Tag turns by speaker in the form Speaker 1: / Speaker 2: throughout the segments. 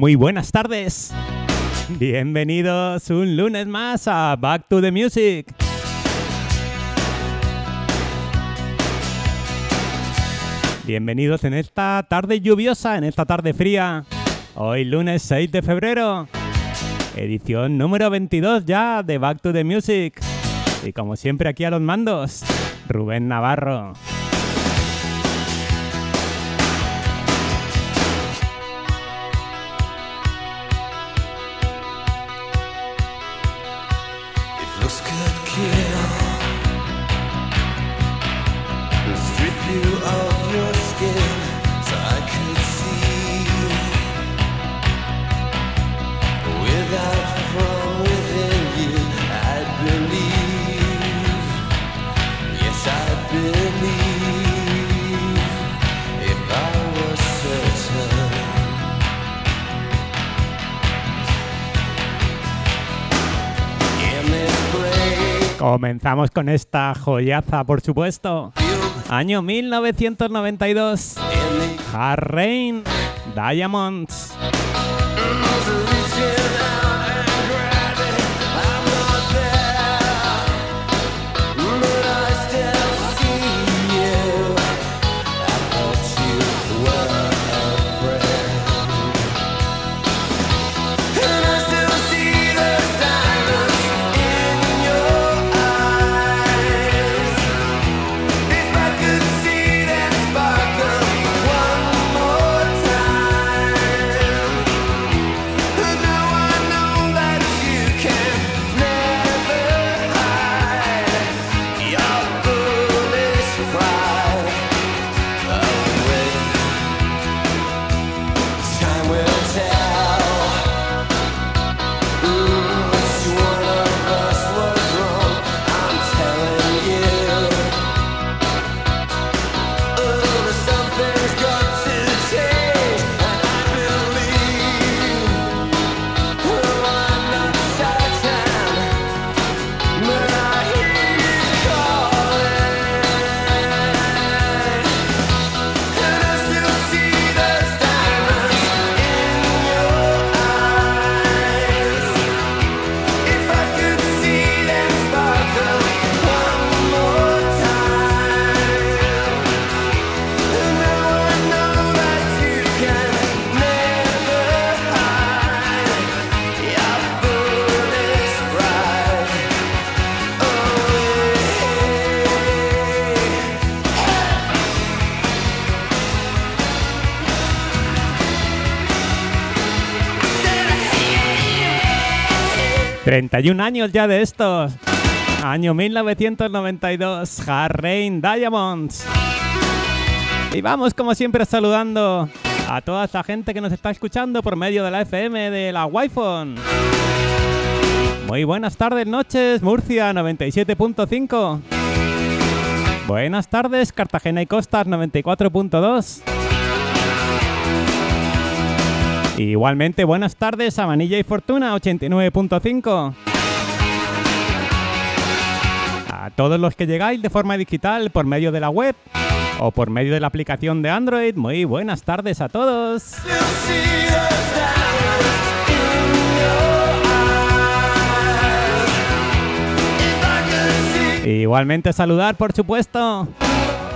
Speaker 1: Muy buenas tardes. Bienvenidos un lunes más a Back to the Music. Bienvenidos en esta tarde lluviosa, en esta tarde fría. Hoy lunes 6 de febrero. Edición número 22 ya de Back to the Music. Y como siempre aquí a los mandos, Rubén Navarro. Comenzamos con esta joyaza, por supuesto. Año 1992.
Speaker 2: in the
Speaker 1: Hard Rain, Diamonds. 31 años ya de estos. Año 1992, Hard Rain Diamonds. Y vamos como siempre saludando a toda esa gente que nos está escuchando por medio de la FM de la Wi-Fi. Muy buenas tardes, noches, Murcia 97.5. Buenas tardes, Cartagena y Costas 94.2. Igualmente, buenas tardes a Manilla y Fortuna 89.5. A todos los que llegáis de forma digital por medio de la web o por medio de la aplicación de Android, muy buenas tardes a todos. Igualmente saludar, por supuesto,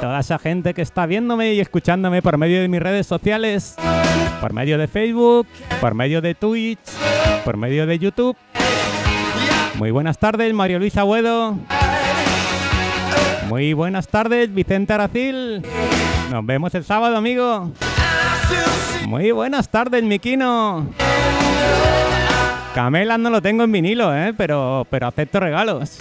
Speaker 1: toda esa gente que está viéndome y escuchándome por medio de mis redes sociales, por medio de Facebook, por medio de Twitch, por medio de YouTube. Muy buenas tardes, Mario Luis Agüedo. Muy buenas tardes, Vicente Aracil. Nos vemos el sábado, amigo. Muy buenas tardes, Miquino. Camela no lo tengo en vinilo, ¿eh? pero, pero acepto regalos.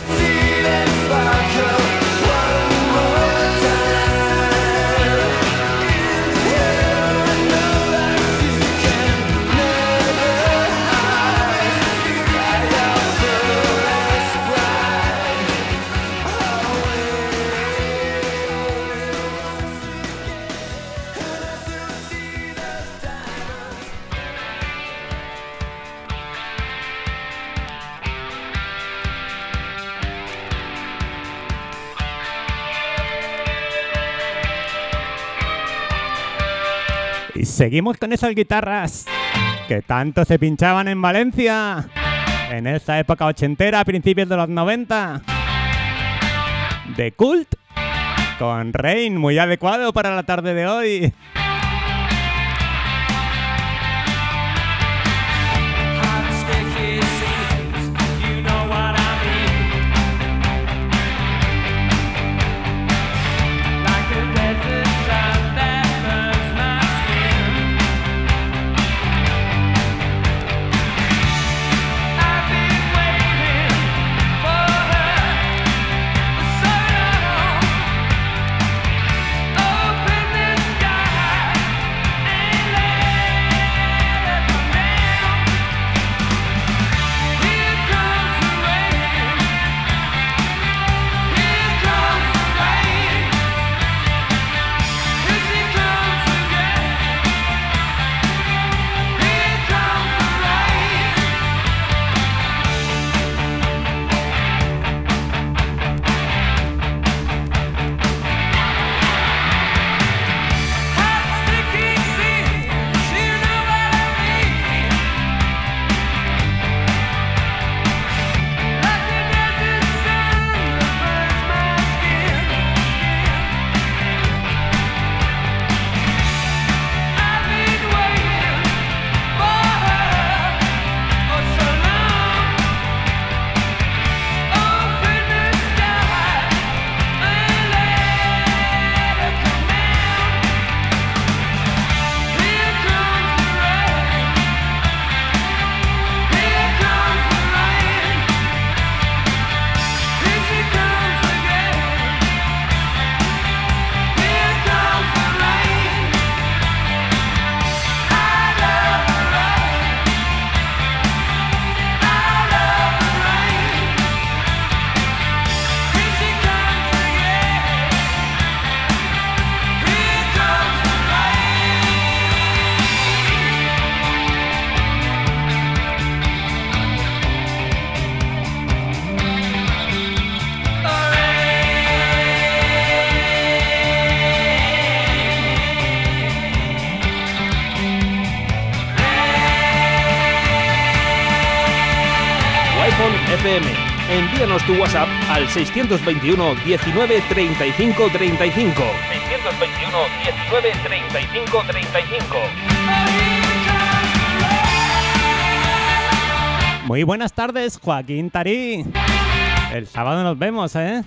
Speaker 1: Seguimos con esas guitarras que tanto se pinchaban en Valencia en esa época ochentera, principios de los 90. The Cult con Rain, muy adecuado para la tarde de hoy.
Speaker 3: Al 621 19 35 35. 621 19 35 35.
Speaker 1: Muy buenas tardes, Joaquín Tarí. El sábado nos vemos, ¿eh?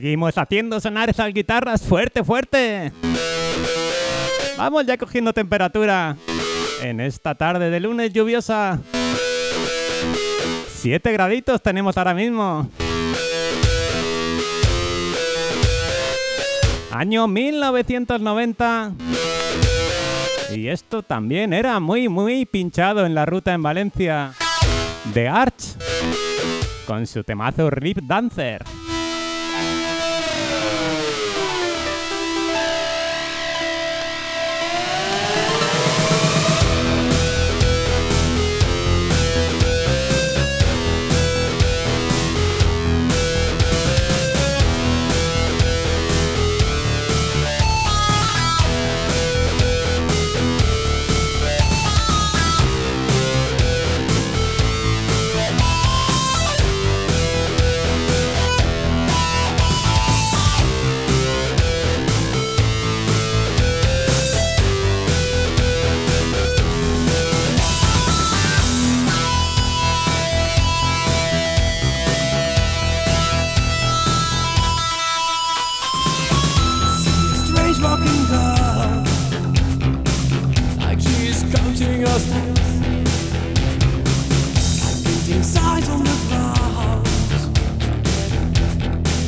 Speaker 1: Seguimos haciendo sonar esas guitarras fuerte, fuerte. Vamos ya cogiendo temperatura en esta tarde de lunes lluviosa. 7 graditos tenemos ahora mismo. Año 1990. Y esto también era muy, muy pinchado en la ruta en Valencia. The Arch. Con su temazo Rip Dancer.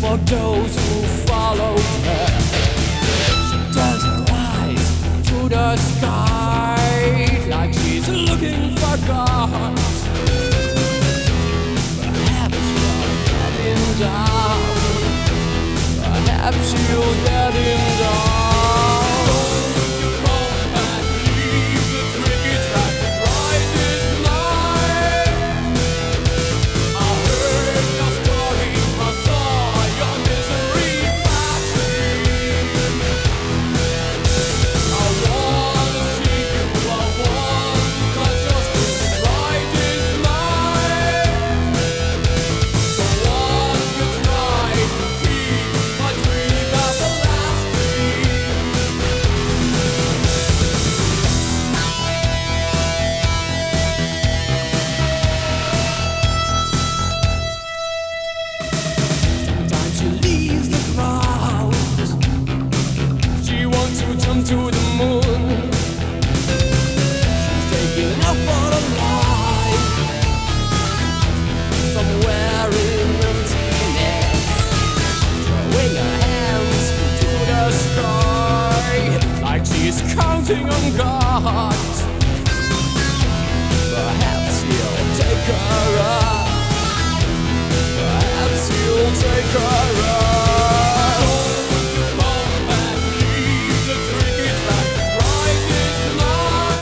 Speaker 1: for those who follow her. She turns her eyes to the sky like she's looking for God. Perhaps you're getting down. Perhaps you're getting down.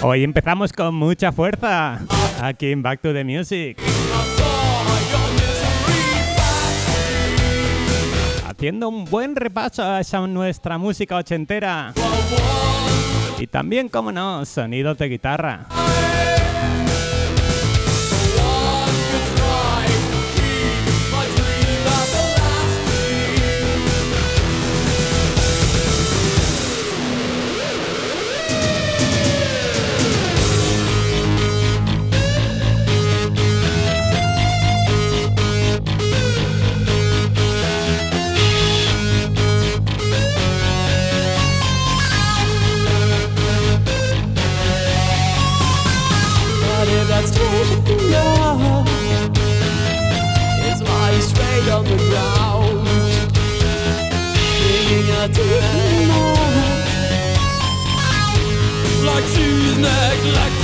Speaker 2: Hoy empezamos con mucha fuerza aquí en Back to the Music. Haciendo un buen repaso a esa nuestra música ochentera. Y también, como no, sonidos de guitarra.
Speaker 1: neglect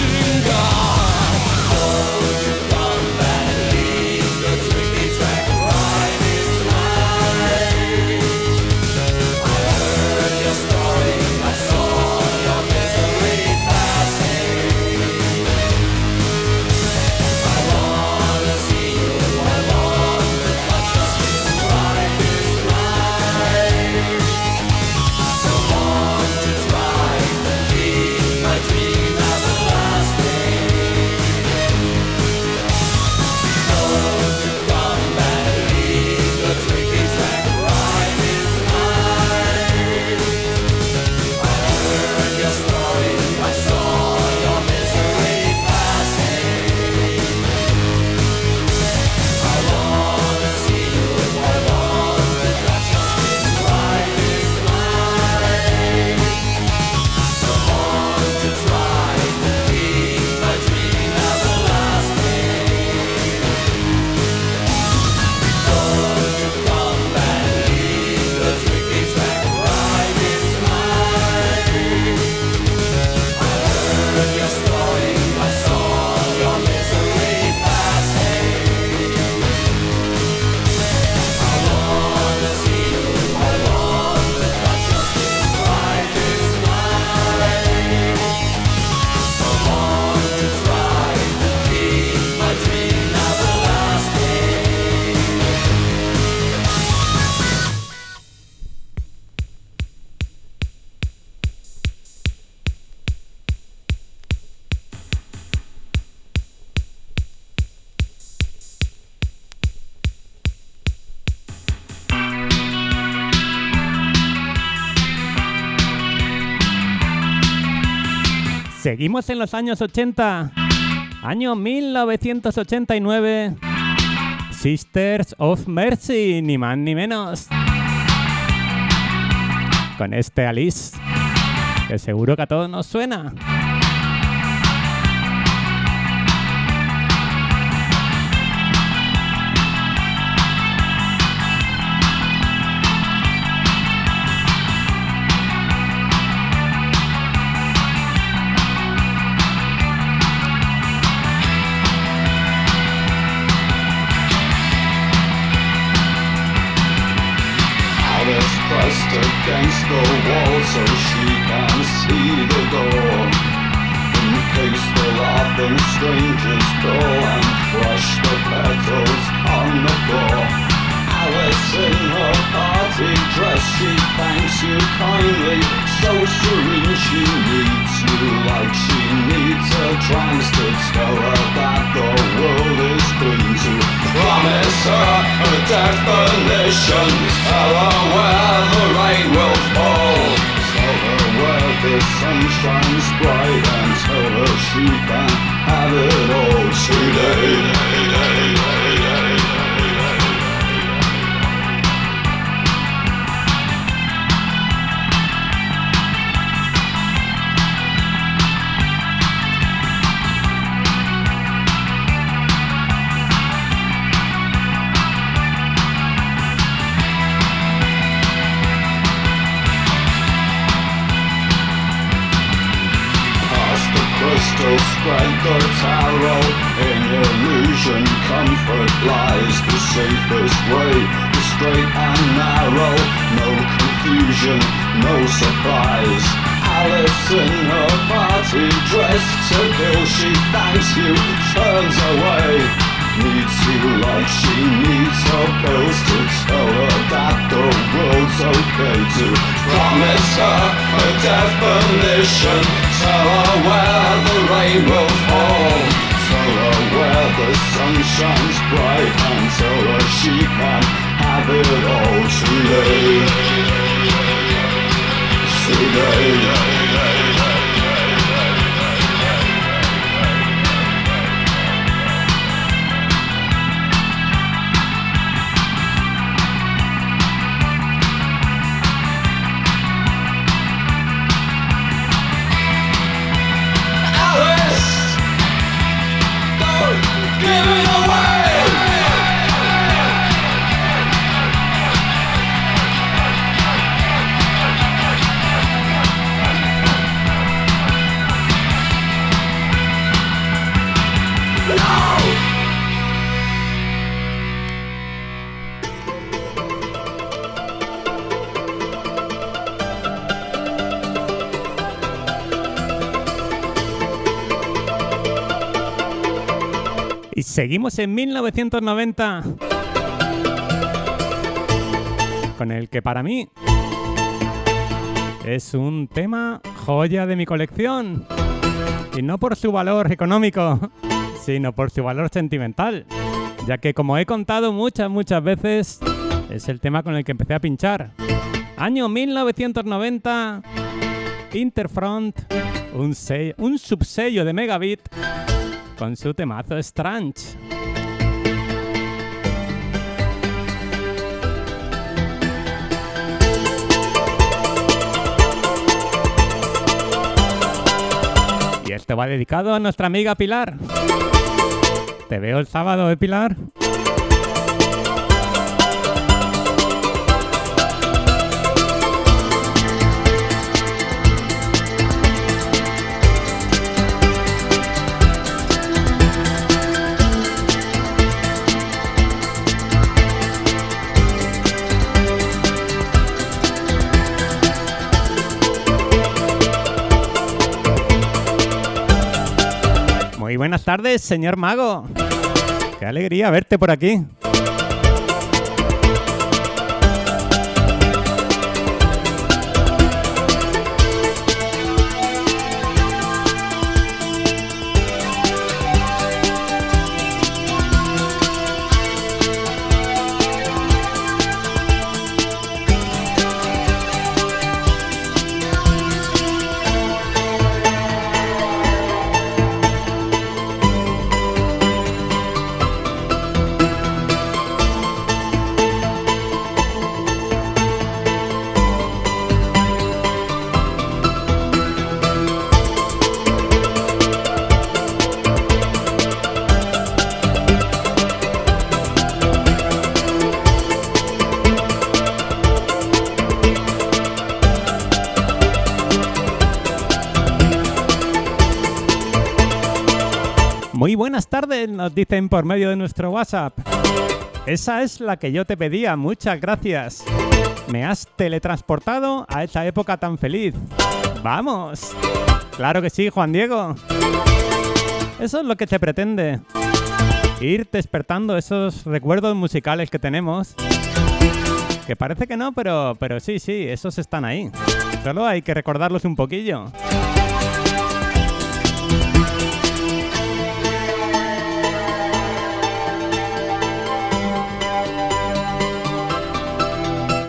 Speaker 2: Seguimos en los años 80. Año 1989. Sisters of Mercy, ni más ni menos. Con este Alice, que seguro que a todos nos suena.
Speaker 4: The wall so she can see the door. In case the laughing strangers go and crush the petals on the floor. Alice in her party dress, she thanks you kindly. So serene, she needs you like she needs a trance to tell her that the world is clean to promise her a definition. Tell her where the rain will fall. Tell her where the sun shines bright and tell her she can have it all today. Spread the tarot In illusion comfort lies. The safest way, the straight and narrow. No confusion, no surprise. Alice in her party dress to kill. She thanks you, turns away. Needs you like she needs her pills To tell her that the world's okay To promise her a definition aware the rain rolls on, so aware the sun shines bright, and so she can have it all today. Today.
Speaker 2: Seguimos en 1990 con el que para mí es un tema joya de mi colección. Y no por su valor económico, sino por su valor sentimental. Ya que como he contado muchas, muchas veces, es el tema con el que empecé a pinchar. Año 1990, Interfront, un, sello- subsello de Megabit con su temazo Strange. Y esto va dedicado a nuestra amiga Pilar. Te veo el sábado, ¿eh, Pilar? Buenas tardes, señor mago. Qué alegría verte por aquí. Buenas tardes, nos dicen por medio de nuestro WhatsApp. Esa es la que yo te pedía, muchas gracias. Me has teletransportado a esa época tan feliz. ¡Vamos! Claro que sí, Juan Diego. Eso es lo que se pretende. Ir despertando esos recuerdos musicales que tenemos. Que parece que no, pero, pero sí, sí, esos están ahí. Solo hay que recordarlos un poquillo.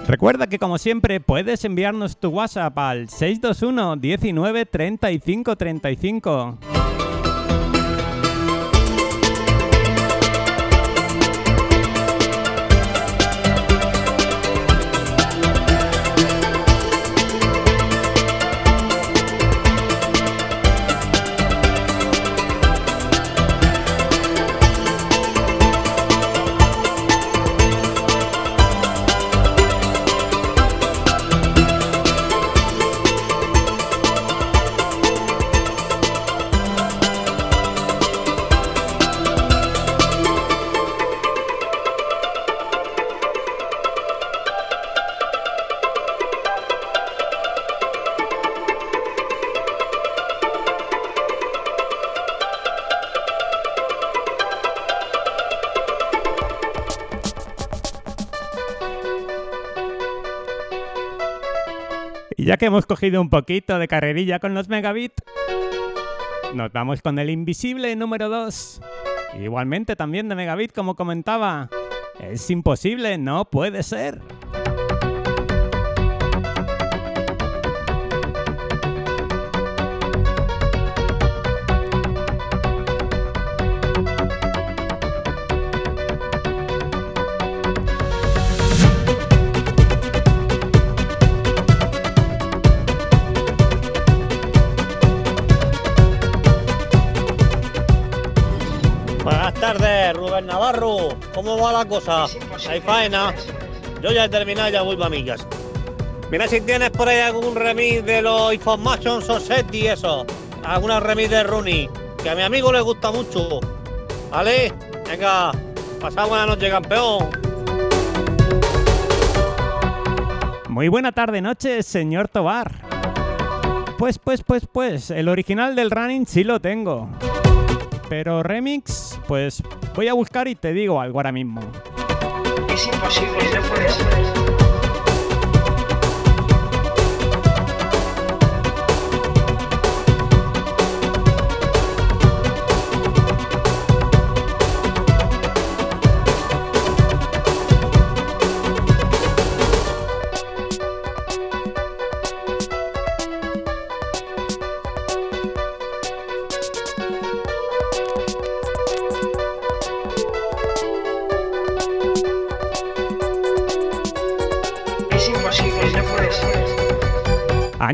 Speaker 2: Recuerda que como siempre puedes enviarnos tu WhatsApp al 621 19 35 35. Ya que hemos cogido un poquito de carrerilla con los megabit, nos vamos con el invisible número 2. Igualmente también de megabit, como comentaba. Es imposible, no puede ser.
Speaker 5: ¿Cómo va la cosa? Hay faena. Yo ya he terminado, ya voy para mi casa. Mira si tienes por ahí algún remix de los Information Society y eso. Alguna remix de Rooney, que a mi amigo le gusta mucho. ¿Vale? Venga, pasad buena noche, campeón.
Speaker 2: Muy buena tarde, noche, señor Tobar. Pues, pues, pues, pues, el original del running sí lo tengo. Pero remix, pues voy a buscar y te digo algo ahora mismo.
Speaker 6: Es imposible, no puede ser.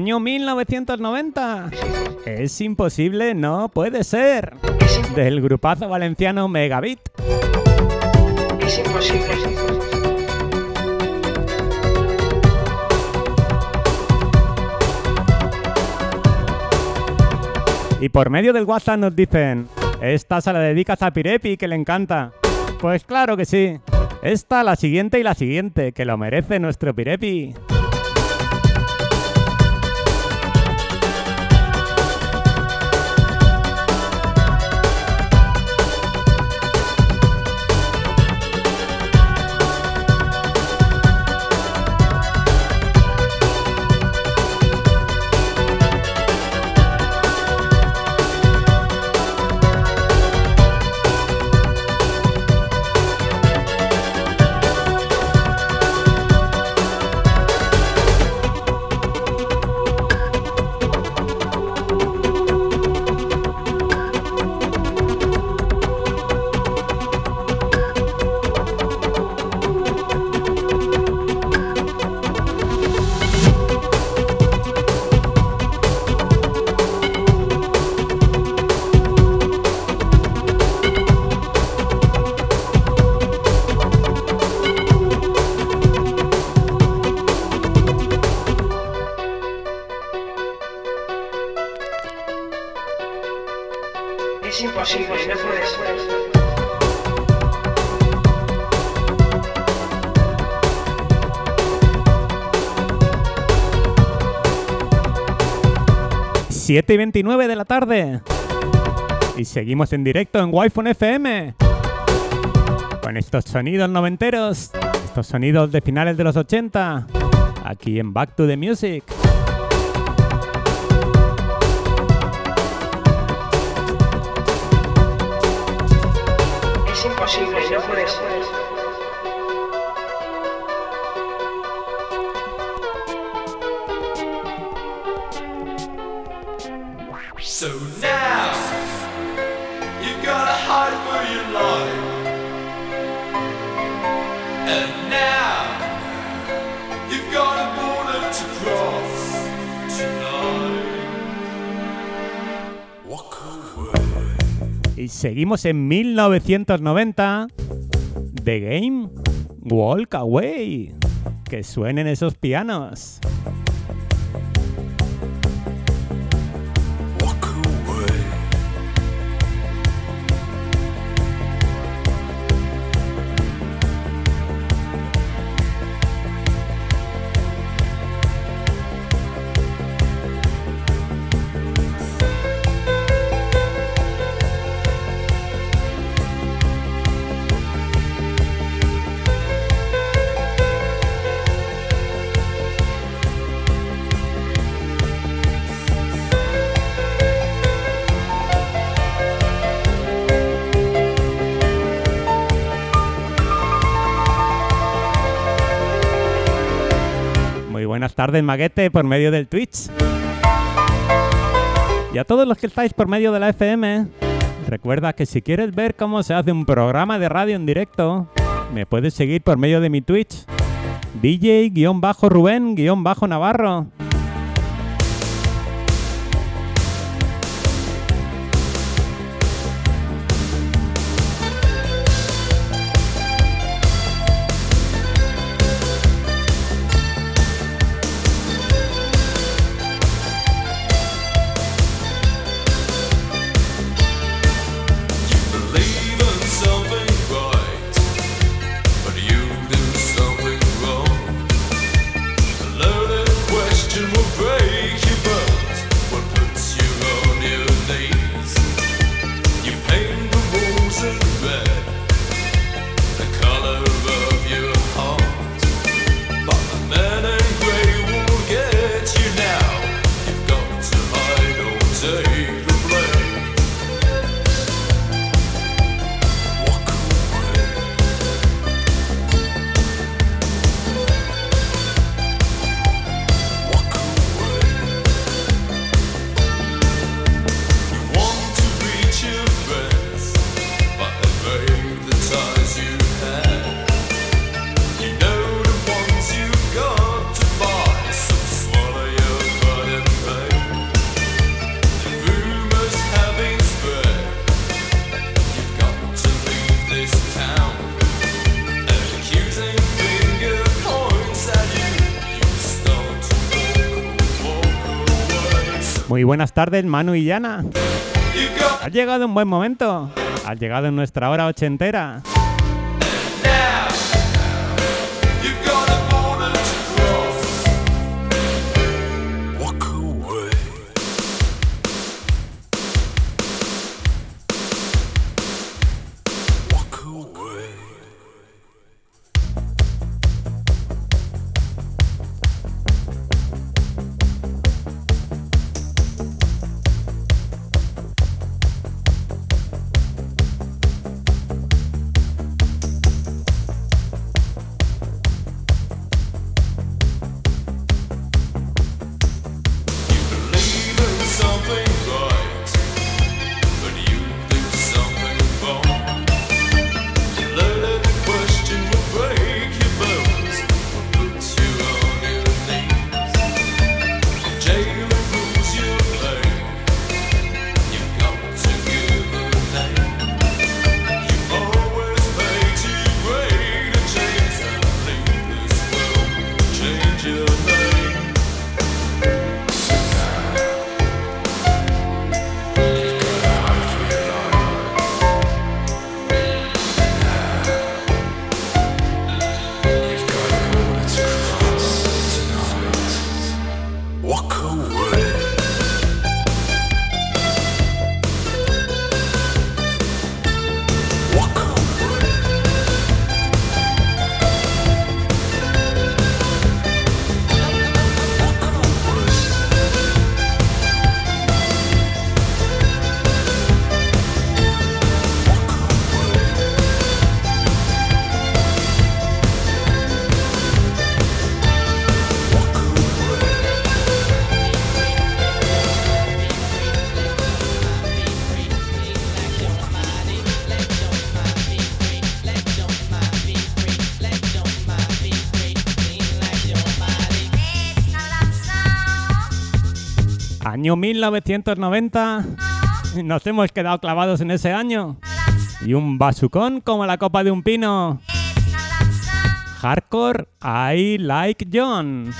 Speaker 2: Año 1990. Es imposible, no puede ser. Del grupazo valenciano Megabit.
Speaker 6: es imposible.
Speaker 2: Y por medio del WhatsApp nos dicen, esta se la dedicas a Pirepi, que le encanta. Pues claro que sí. Esta, la siguiente y la siguiente, que lo merece nuestro Pirepi. 7 y 29 de la tarde. Y seguimos en directo en Wi-Fi FM. Con estos sonidos noventeros, estos sonidos de finales de los 80. Aquí en Back to the Music. Y seguimos en 1990. The Game Walk Away. Que suenen esos pianos. Tardes, Maguete, por medio del Twitch. Y a todos los que estáis por medio de la FM, recuerda que si quieres ver cómo se hace un programa de radio en directo, me puedes seguir por medio de mi Twitch. DJ-Rubén-Navarro. Muy buenas tardes, Manu y Yana. Has llegado en buen momento. Has llegado en nuesra hora ochentera. Año 1990. Nos hemos quedado clavados en ese año. Y un basucón como la copa de un pino. Hardcore I Like John.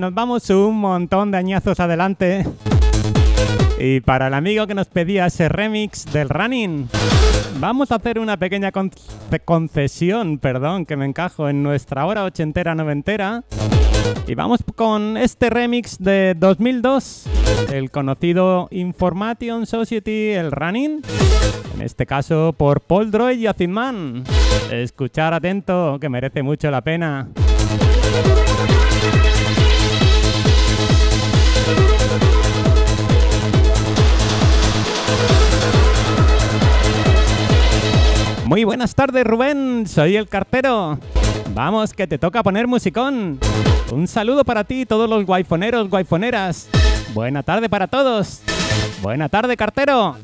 Speaker 2: Nos vamos un montón de añazos adelante. Y para el amigo que nos pedía ese remix del Running, vamos a hacer una pequeña con- concesión, perdón, que me encajo en nuestra hora ochentera noventera. Y vamos con este remix de 2002, el conocido Information Society, el Running. En este caso por Paul Droid y Acid Man. Escuchar atento, que merece mucho la pena. Muy buenas tardes, Rubén. Soy el cartero. Vamos, que te toca poner musicón. Un saludo para ti, todos los guayfoneros, guayfoneras. Buena tarde para todos. Buena tarde, cartero.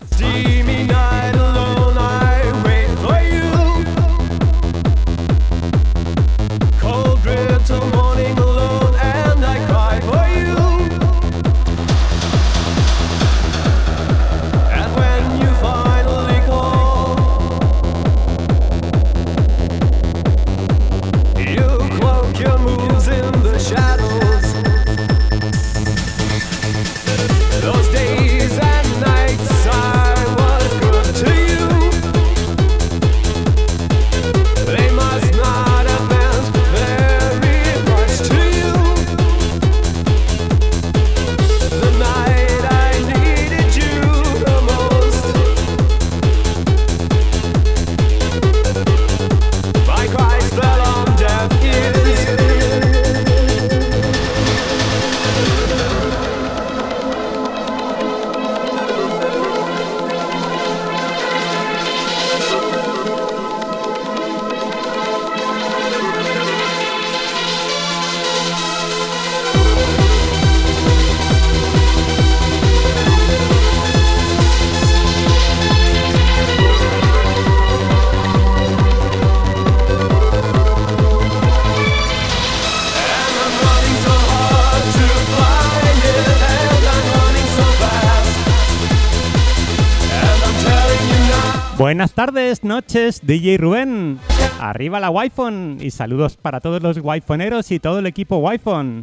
Speaker 2: Noches, DJ Rubén. Arriba la Wi-Fi y saludos para todos los Wi-Foneros y todo el equipo Wi-Fi.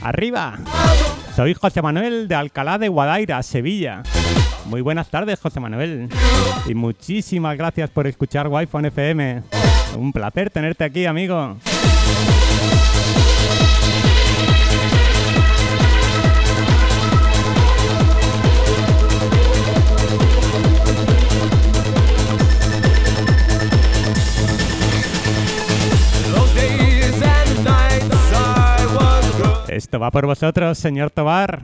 Speaker 2: Arriba. Soy José Manuel de Alcalá de Guadaira, Sevilla. Muy buenas tardes, José Manuel. Y muchísimas gracias por escuchar Wi-Fi FM. Un placer tenerte aquí, amigo. Esto va por vosotros, señor Tobar.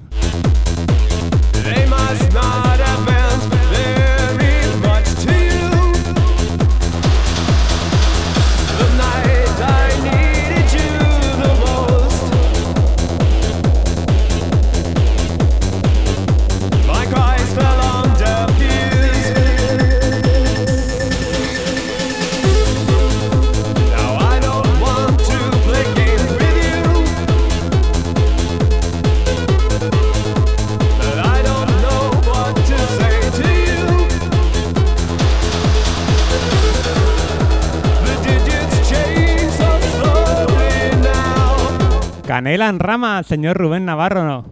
Speaker 2: Canela en rama, señor Rubén Navarro.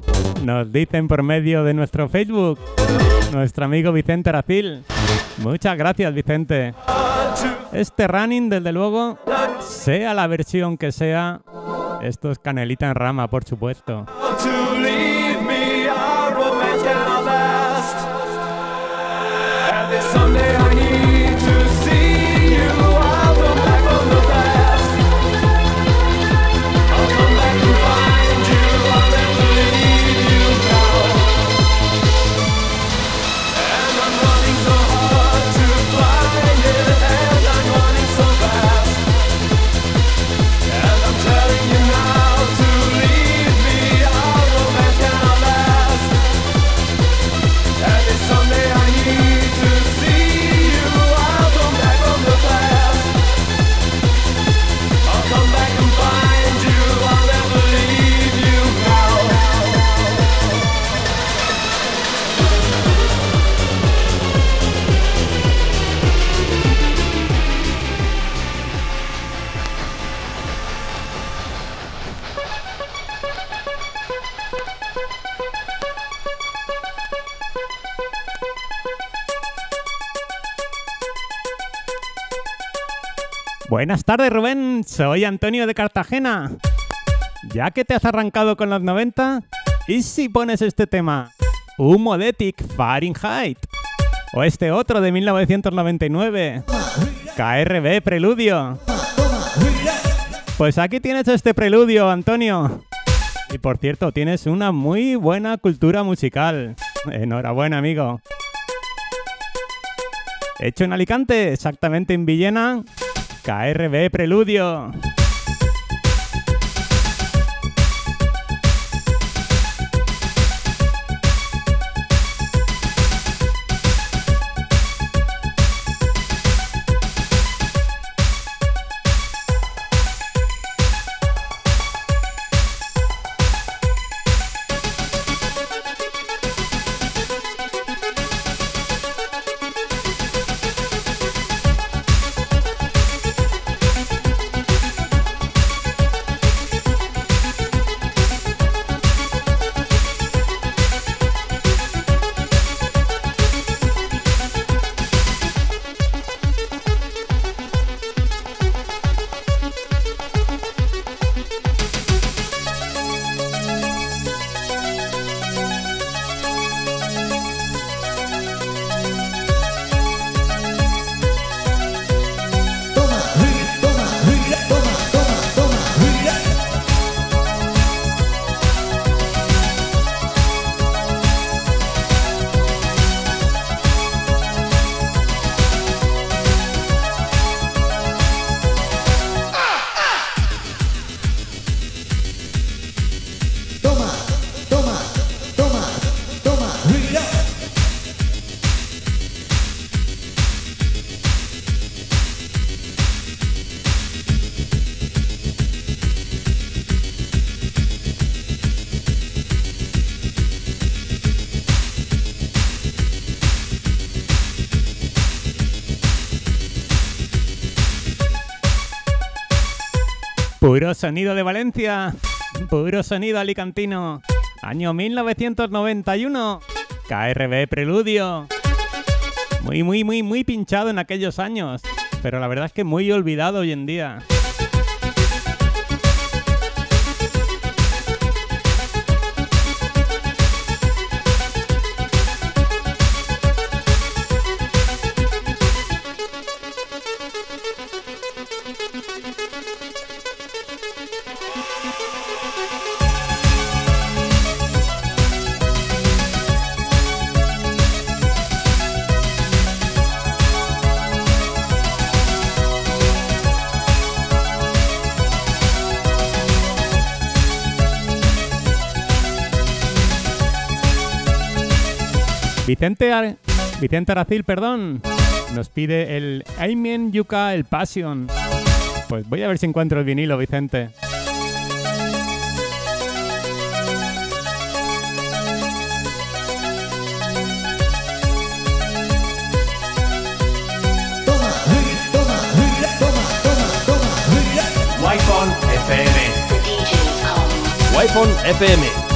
Speaker 2: Nos dicen por medio de nuestro Facebook, nuestro amigo Vicente Aracil. Muchas gracias, Vicente. Este running, desde luego, sea la versión que sea, esto es canelita en rama, por supuesto. Buenas tardes, Rubén. Soy Antonio de Cartagena. Ya que te has arrancado con los 90, ¿y si pones este tema? Humodetic Fahrenheit. O este otro de 1999. KRB Preludio. Pues aquí tienes este preludio, Antonio. Y por cierto, tienes una muy buena cultura musical. Enhorabuena, amigo. Hecho en Alicante, exactamente en Villena. KRB Preludio. Sonido de Valencia. Puro sonido alicantino. Año 1991. KRB Preludio. Muy, muy, muy, muy pinchado en aquellos años. Pero la verdad es que muy olvidado hoy en día. Vicente, Vicente Aracil, perdón, nos pide el Aimien Yuka, el Passion. Pues voy a ver si encuentro el vinilo, Vicente.
Speaker 7: Wi-Fi FM.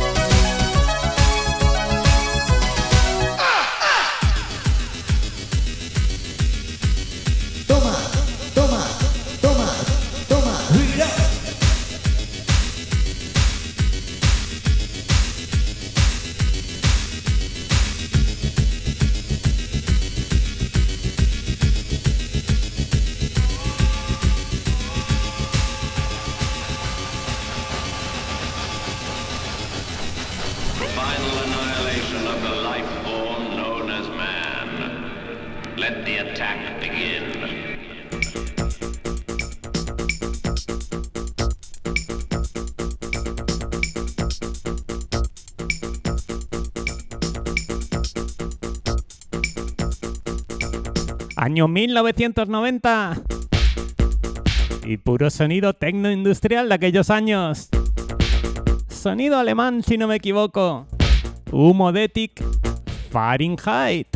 Speaker 2: Año 1990. Y puro sonido tecno-industrial de aquellos años. Sonido alemán, si no me equivoco. Humodetic Fahrenheit.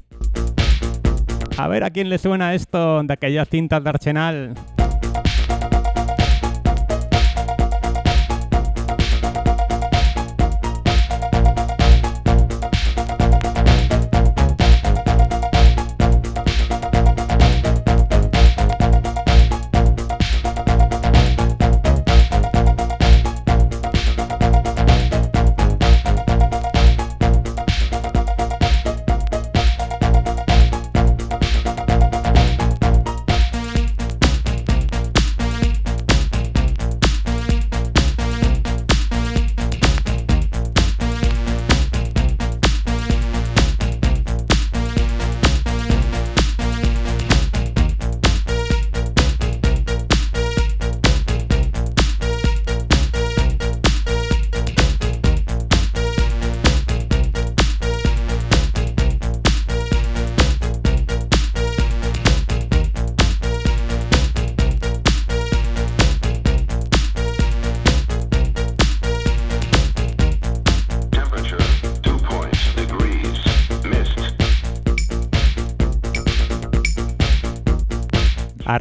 Speaker 2: A ver a quién le suena esto de aquellas cintas de Arsenal.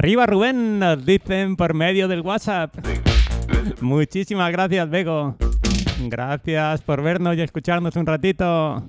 Speaker 2: Arriba Rubén, nos dicen por medio del WhatsApp. Muchísimas gracias, Bego. Gracias por vernos y escucharnos un ratito.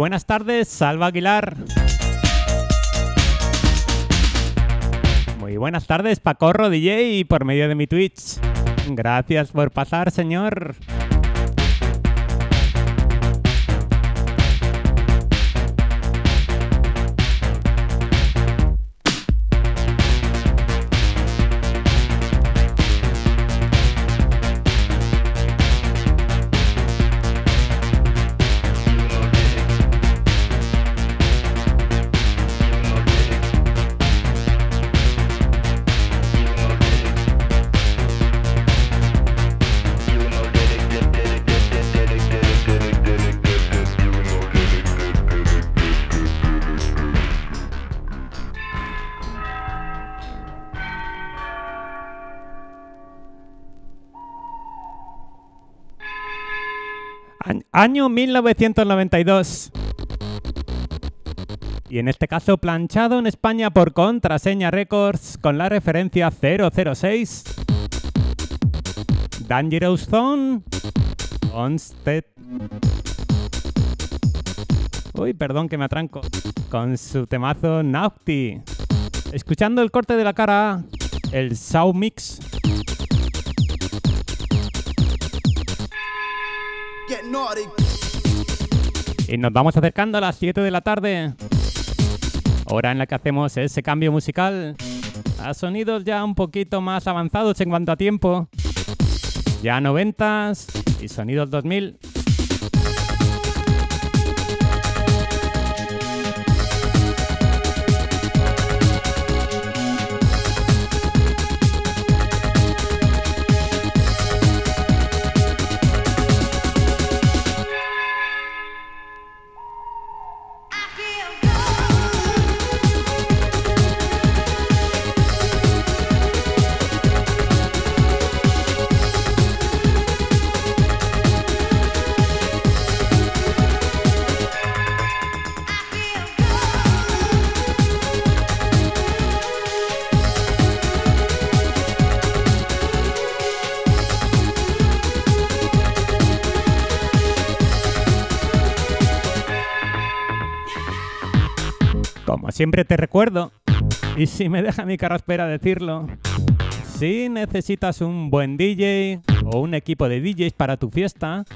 Speaker 2: Buenas tardes, Salva Aguilar. Muy buenas tardes, Pacorro DJ, por medio de mi Twitch. Gracias por pasar, señor. Año 1992. Y en este caso planchado en España por Contraseña Records con la referencia 006. Dangerous Zone. Onstead. Uy, perdón que me atranco. Con su temazo Naughty. Escuchando el corte de la cara el Sound Mix. Y nos vamos acercando a las 7 de la tarde. Hora en la que hacemos ese cambio musical a sonidos ya un poquito más avanzados en cuanto a tiempo. Ya 90s y sonidos 2000. Siempre te recuerdo, y si me deja mi carraspera decirlo, si necesitas un buen DJ o un equipo de DJs para tu fiesta,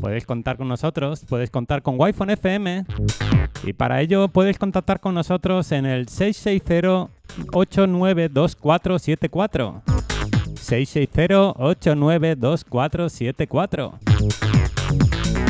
Speaker 2: puedes contar con nosotros, puedes contar con wi FM y para ello puedes contactar con nosotros en el 660-892474. 660-892474.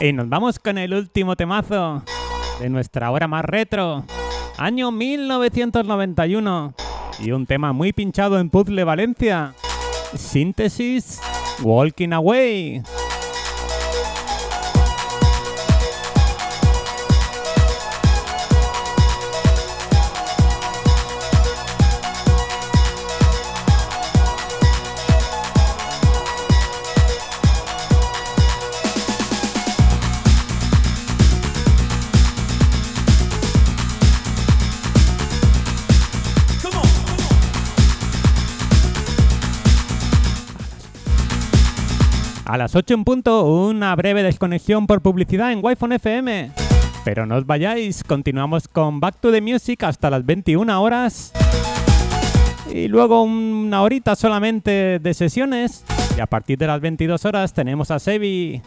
Speaker 2: Y nos vamos con el último temazo de nuestra hora más retro, año 1991. Y un tema muy pinchado en Puzzle Valencia. Síntesis, Walking Away. Las 8 en punto, una breve desconexión por publicidad en Wi-Fi FM. Pero no os vayáis, continuamos con Back to the Music hasta las 21 horas. Y luego una horita solamente de sesiones. Y a partir de las 22 horas tenemos a Sebi.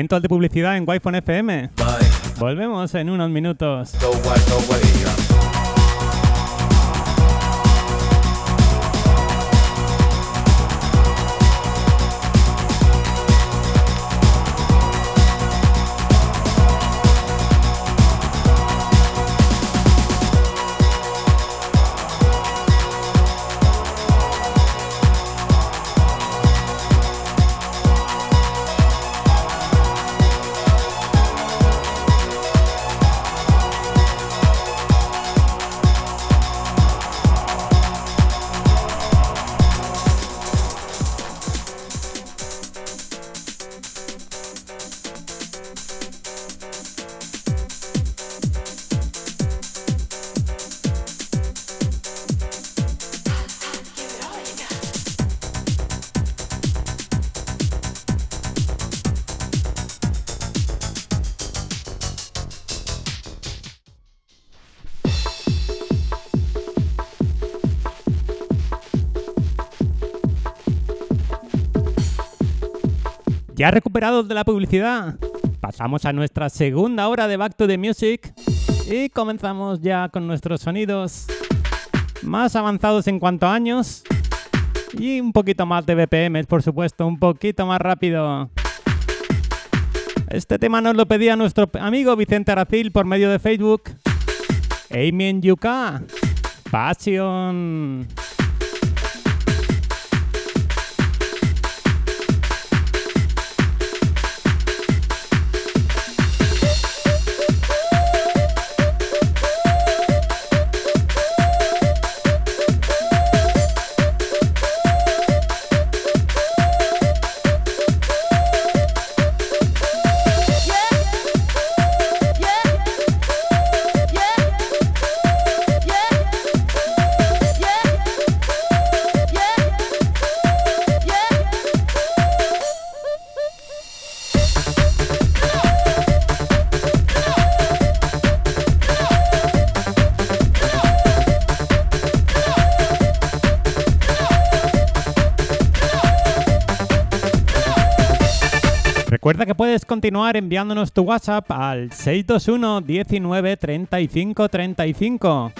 Speaker 2: Momentos de publicidad en Wi-Fi FM. Volvemos en unos minutos. Ya recuperados de la publicidad, pasamos a nuestra segunda hora de Back to the Music y comenzamos ya con nuestros sonidos más avanzados en cuanto a años y un poquito más de BPM, por supuesto, un poquito más rápido. Este tema nos lo pedía nuestro amigo Vicente Aracil por medio de Facebook. Amy en Yuka. Passion. Recuerda que puedes continuar enviándonos tu WhatsApp al 621 19 35 35.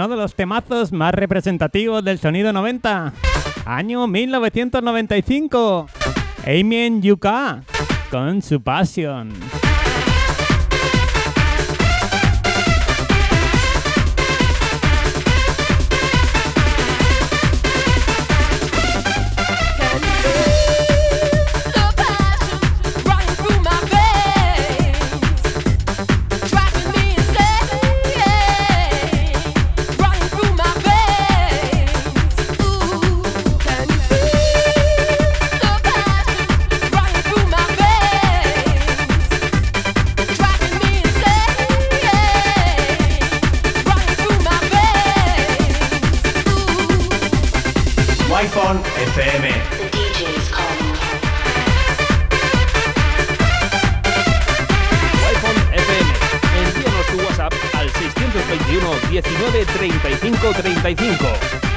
Speaker 2: Uno de los temazos más representativos del sonido 90. Año 1995. Amy en Yuka. Con su pasión.
Speaker 7: 19 35 35.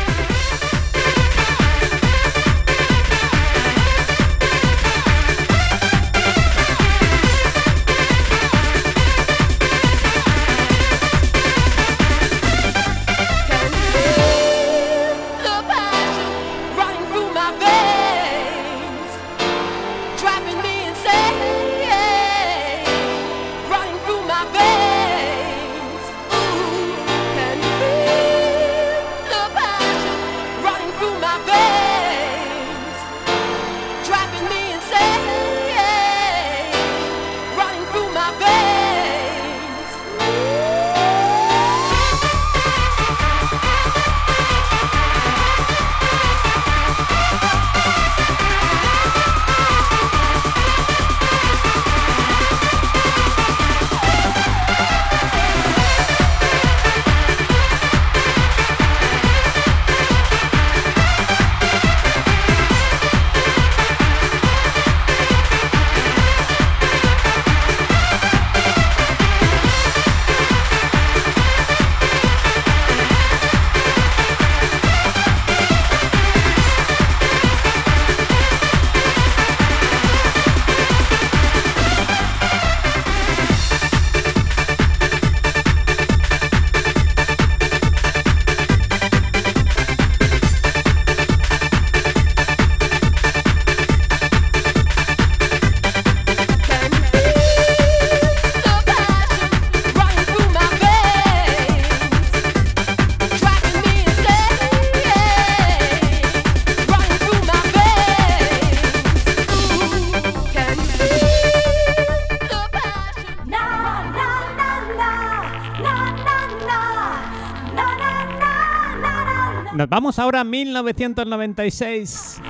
Speaker 2: Vamos ahora a 1996.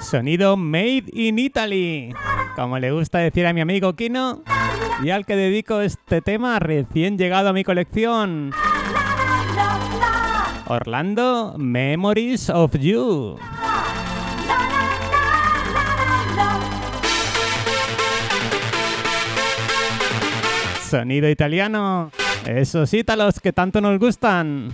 Speaker 2: Sonido Made in Italy. Como le gusta decir a mi amigo Kino. Y al que dedico este tema recién llegado a mi colección. Orlando Memories of You. Sonido italiano. Esos ítalos que tanto nos gustan.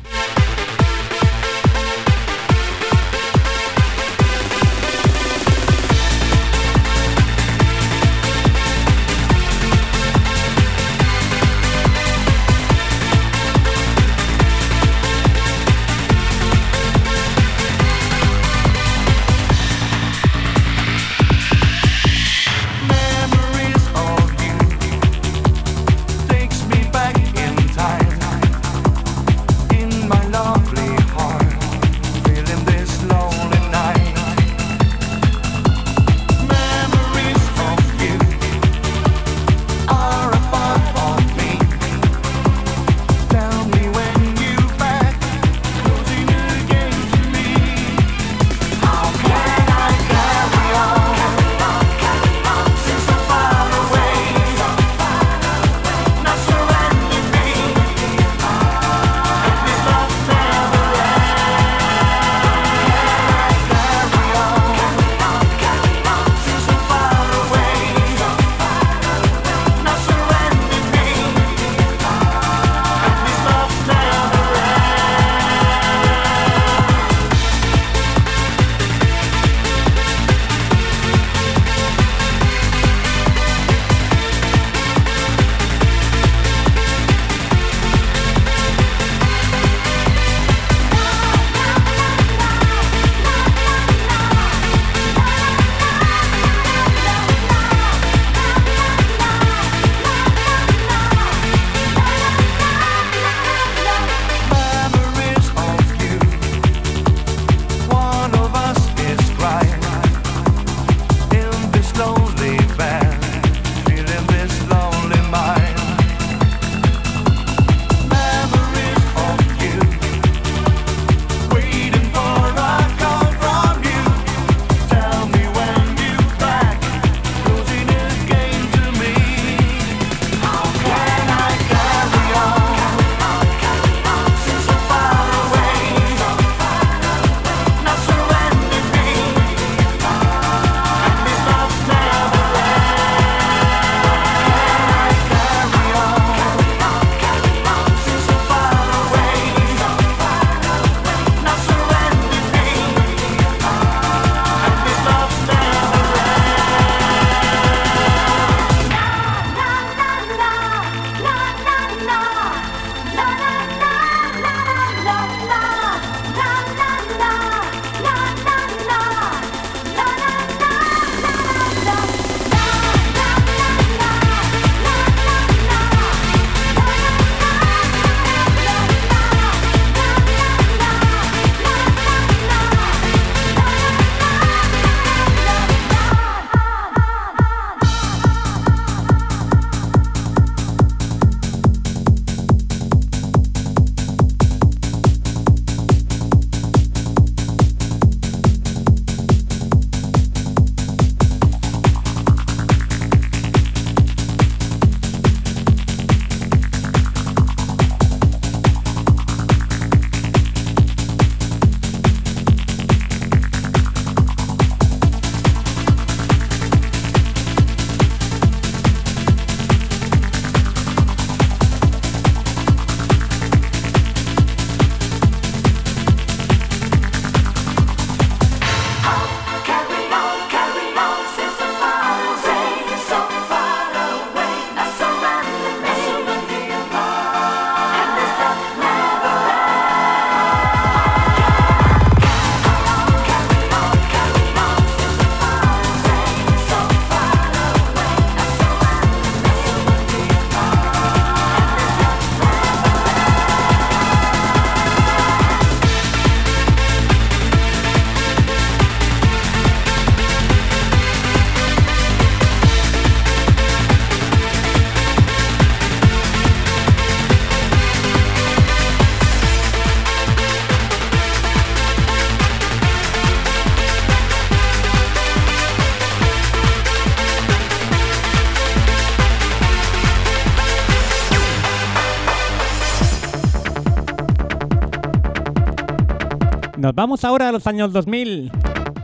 Speaker 2: Nos vamos ahora a los años 2000.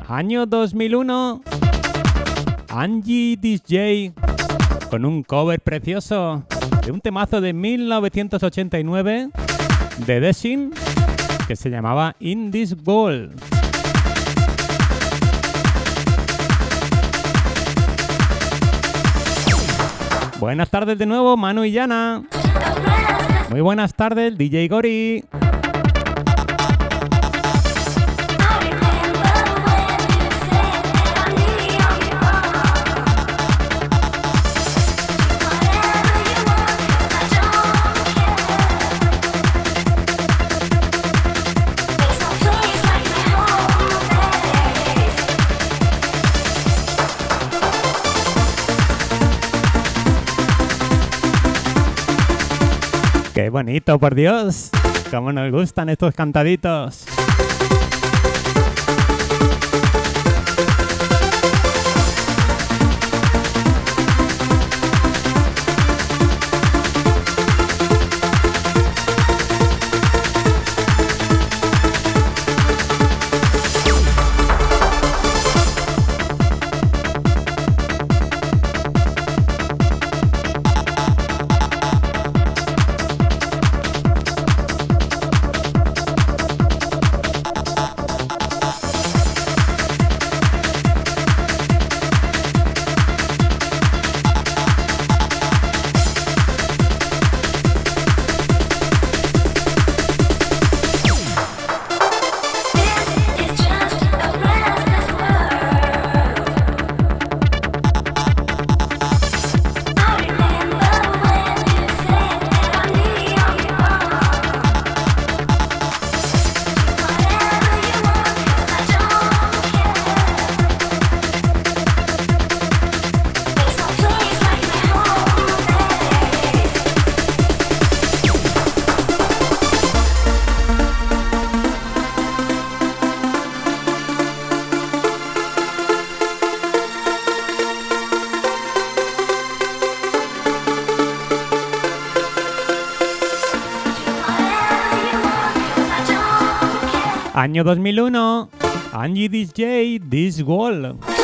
Speaker 2: Año 2001. Angie DJ con un cover precioso de un temazo de 1989 de Desin que se llamaba In This Ball. Buenas tardes de nuevo, Manu y Yana. Muy buenas tardes, DJ Gori. Bonito, por Dios. Cómo nos gustan estos cantaditos. Año 2001. Angie DJ, This Wall.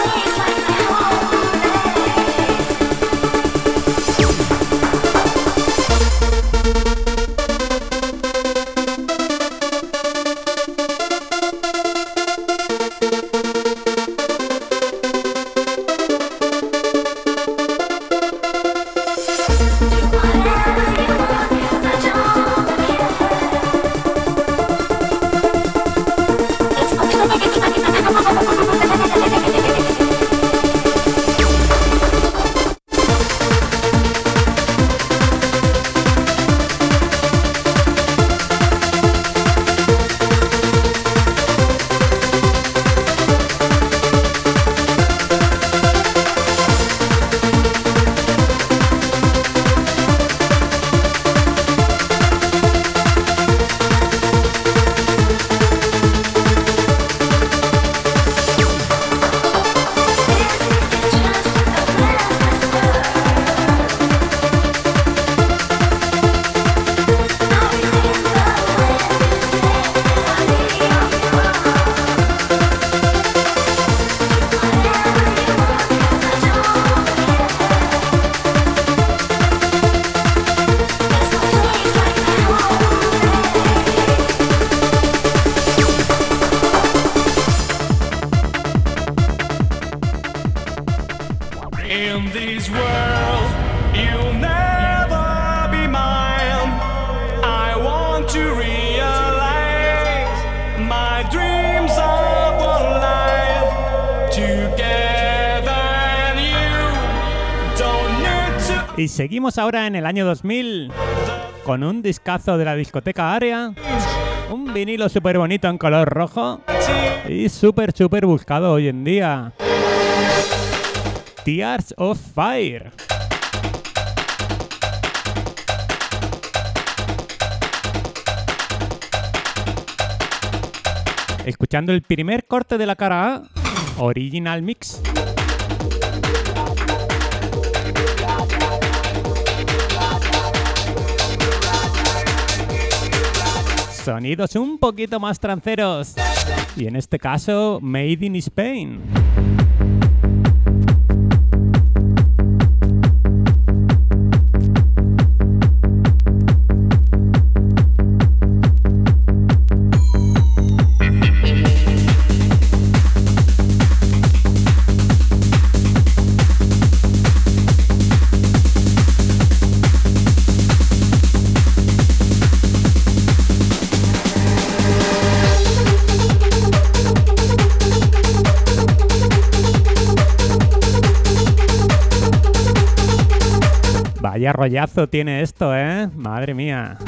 Speaker 2: Seguimos ahora en el año 2000 con un discazo de la discoteca Área, un vinilo súper bonito en color rojo y súper, súper buscado hoy en día. Tears of Fire. Escuchando el primer corte de la cara A, Original Mix.
Speaker 1: Sonidos un poquito más tranceros. Y en este caso, Made in Spain. Vaya rollazo tiene esto, ¿eh? Madre mía.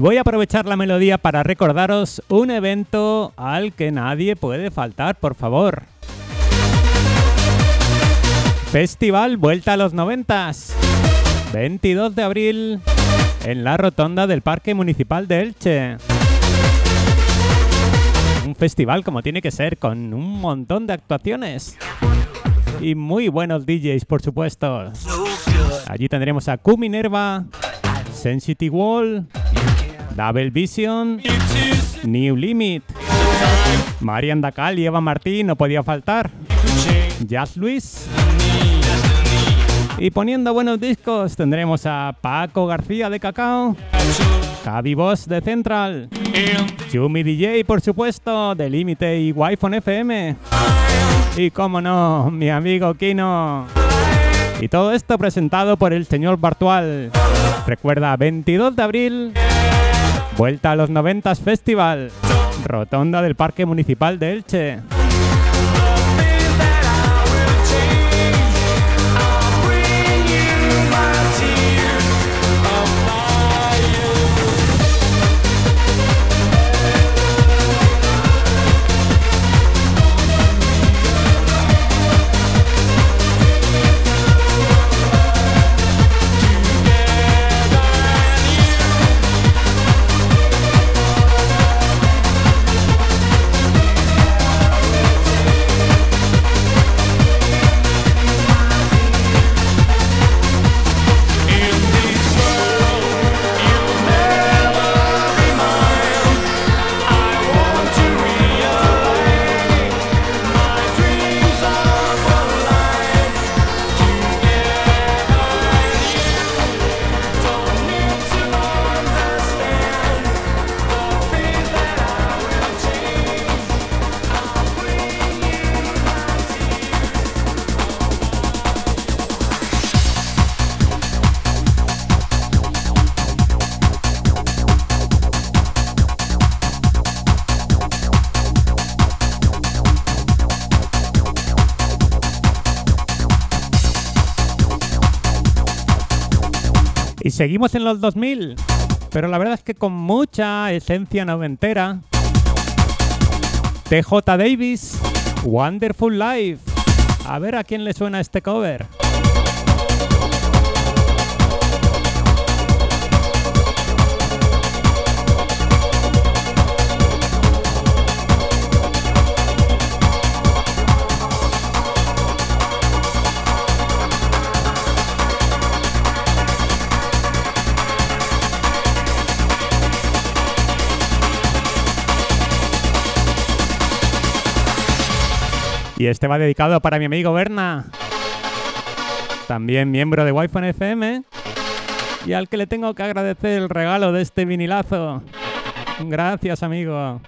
Speaker 1: Voy a aprovechar la melodía para recordaros un evento al que nadie puede faltar, por favor. Festival Vuelta a los Noventas. 22 de abril en la rotonda del Parque Municipal de Elche. Un festival como tiene que ser, con un montón de actuaciones. Y muy buenos DJs, por supuesto. Allí tendremos a Q Minerva, Sensitive Wall, Double Vision, New Limit, Marian Dacal y Eva Martín no podía faltar. Jazz Luis. Y poniendo buenos discos tendremos a Paco García de Cacao, Javi Boss de Central, Chumi DJ por supuesto de Límite y Wi-Fi FM. Y como no, mi amigo Kino. Y todo esto presentado por el señor Bartual. Recuerda, 22 de abril, Vuelta a los 90 Festival, Rotonda del Parque Municipal de Elche.
Speaker 8: Seguimos en los 2000, pero la verdad es que con mucha esencia noventera. TJ Davis, Wonderful Life. A ver a quién le suena este cover. Y este va dedicado para mi amigo Berna, también miembro de Wi-Fi FM, y al que le tengo que agradecer el regalo de este vinilazo. Gracias, amigo.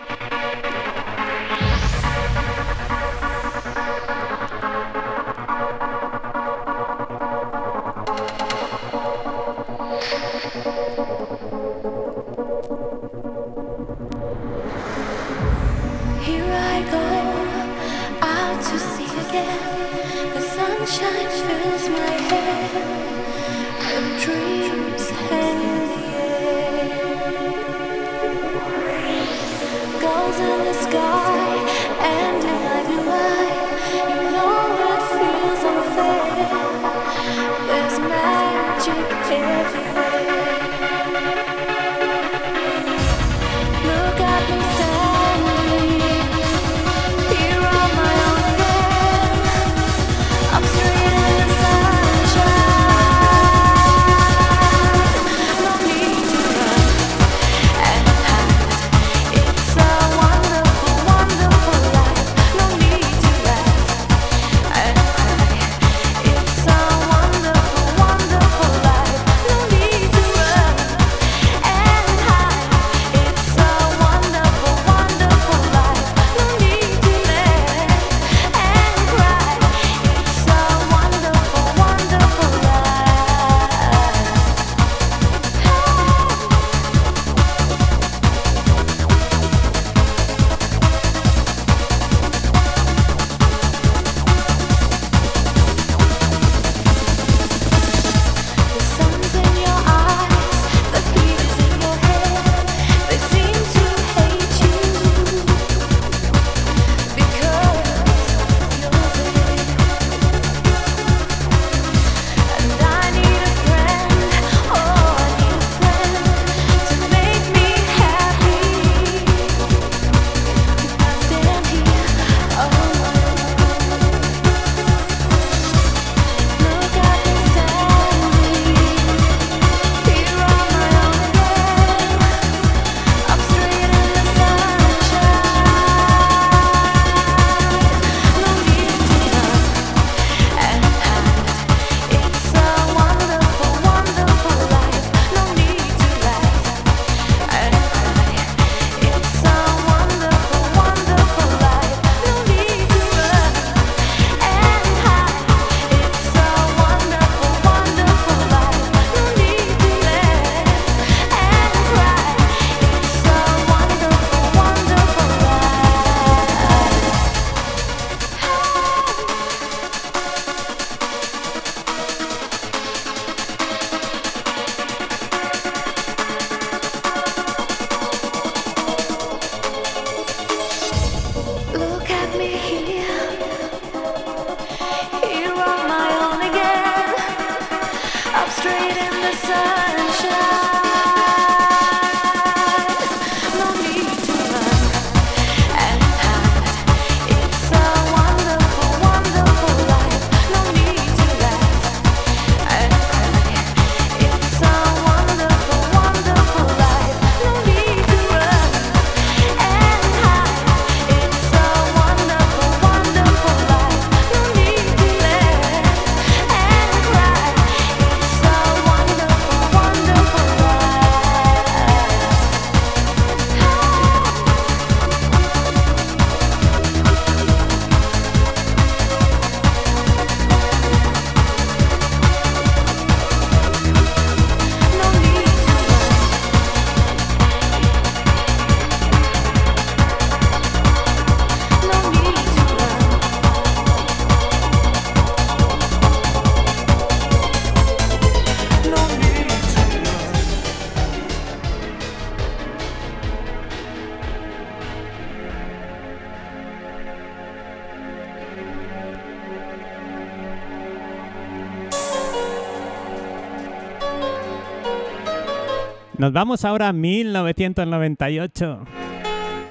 Speaker 2: Nos vamos ahora a 1998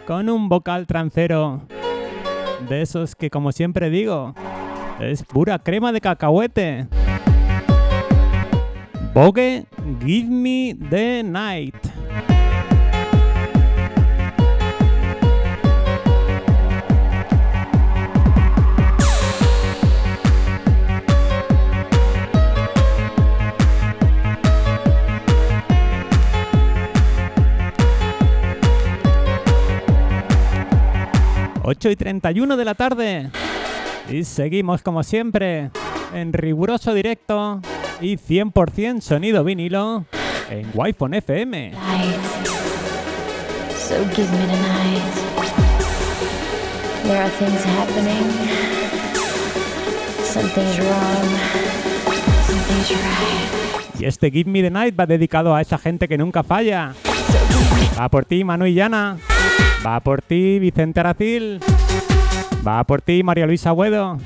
Speaker 2: con un vocal trancero de esos que como siempre digo es pura crema de cacahuete. Vogue, give me the night. Y 31 de la tarde. Y seguimos como siempre en riguroso directo y 100% sonido vinilo en Wi-Fi FM.
Speaker 9: So give me the night. There are things happening. Something's wrong. Something's right.
Speaker 2: Y este Give Me the Night va dedicado a esa gente que nunca falla. Va por ti, Manu y Llana. Va por ti, Vicente Aracil. Va por ti, María Luisa Agüedo.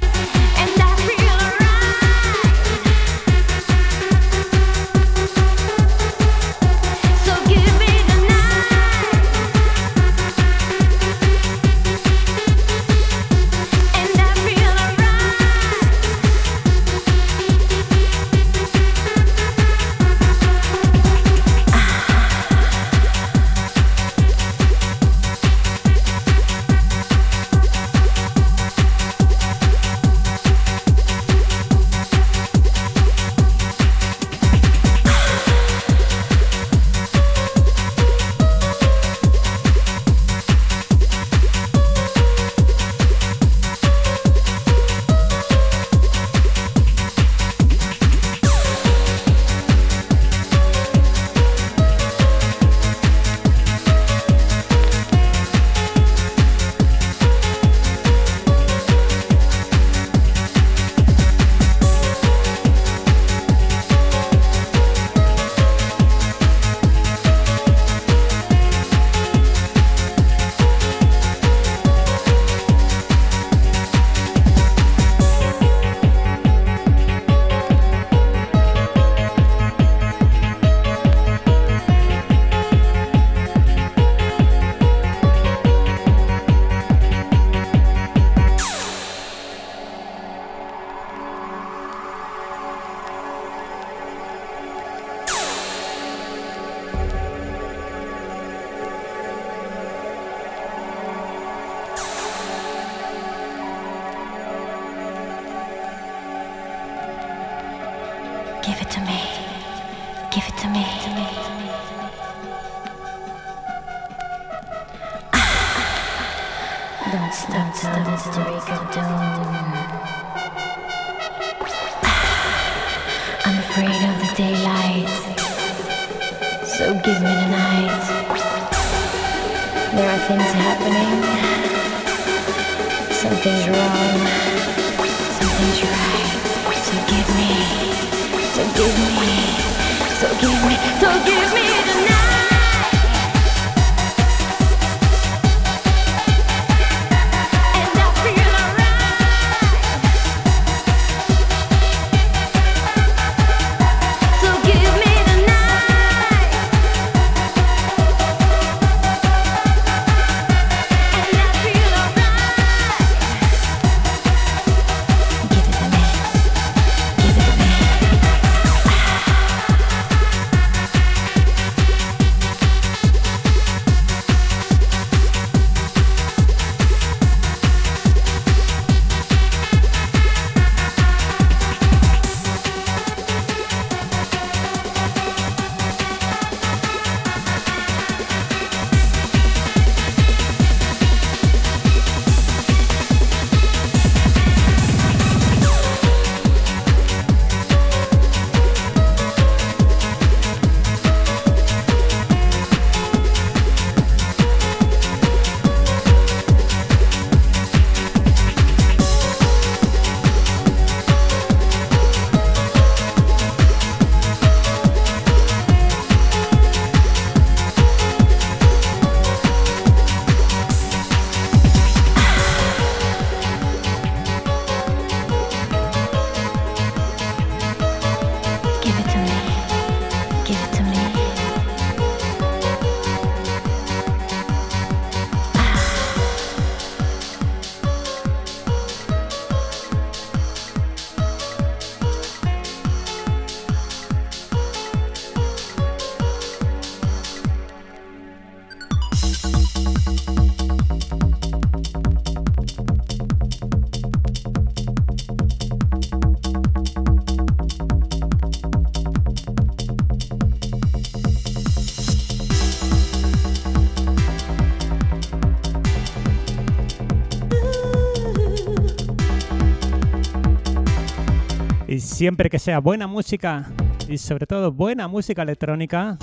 Speaker 2: Siempre que sea buena música y sobre todo buena música electrónica,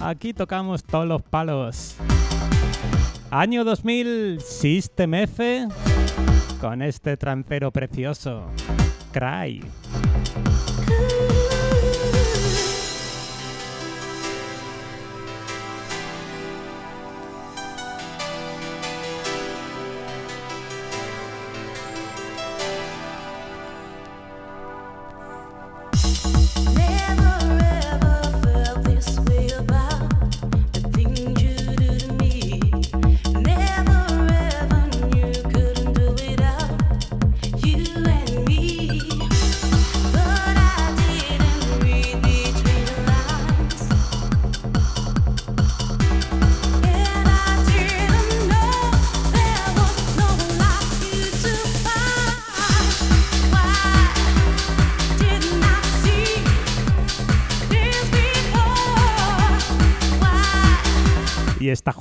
Speaker 2: aquí tocamos todos los palos. Año 2000, System F, con este trampero precioso, Cry.
Speaker 8: Never ever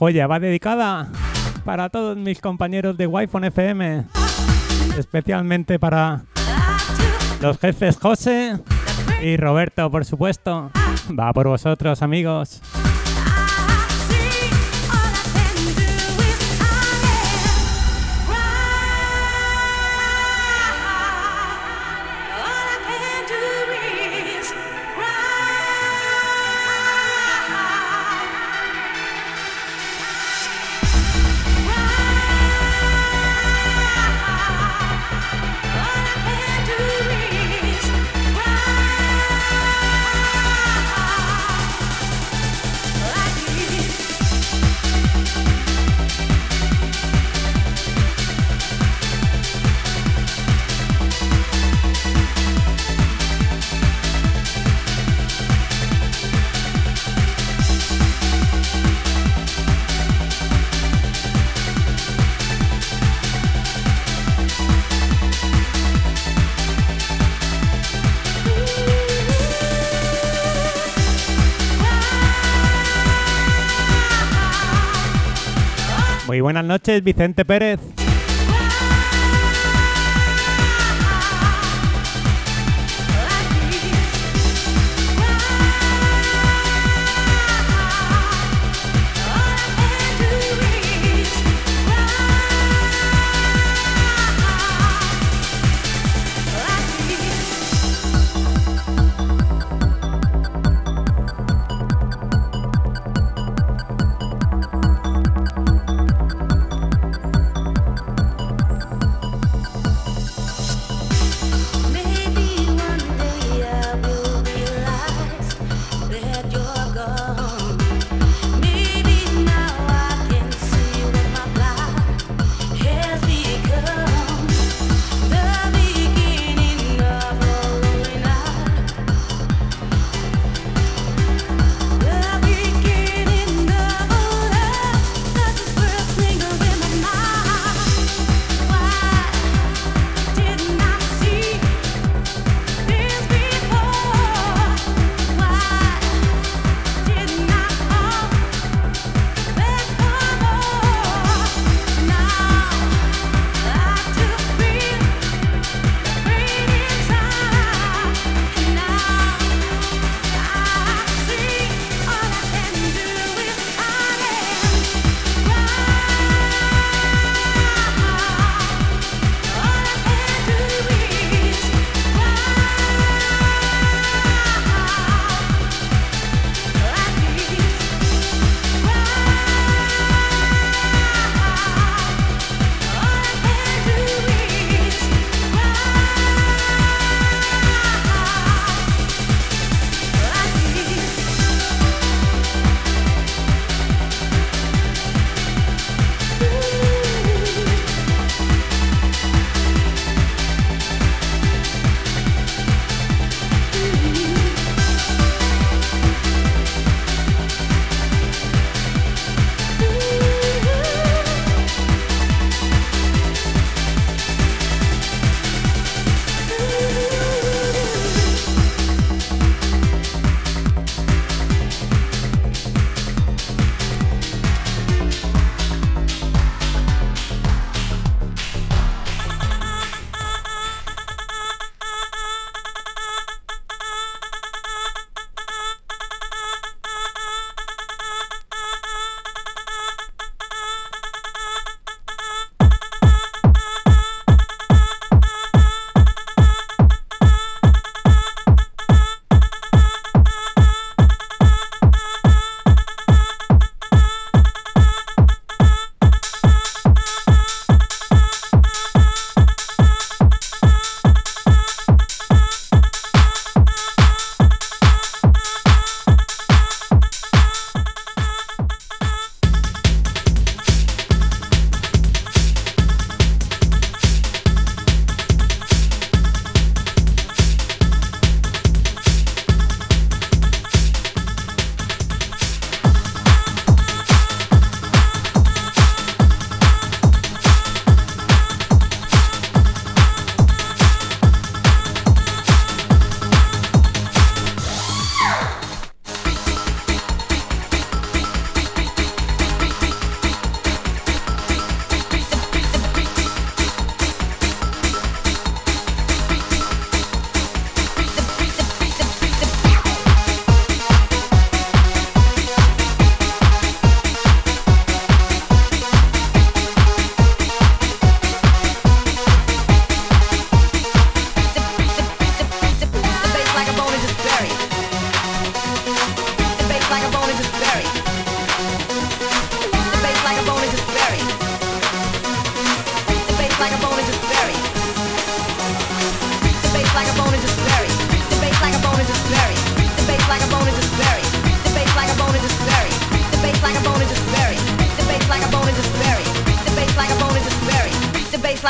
Speaker 2: joya va dedicada para todos mis compañeros de Wi-Fi FM, especialmente para los jefes José y Roberto, por supuesto. Va por vosotros, amigos. Noches, Vicente Pérez.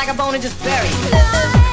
Speaker 10: like a bone and just bury.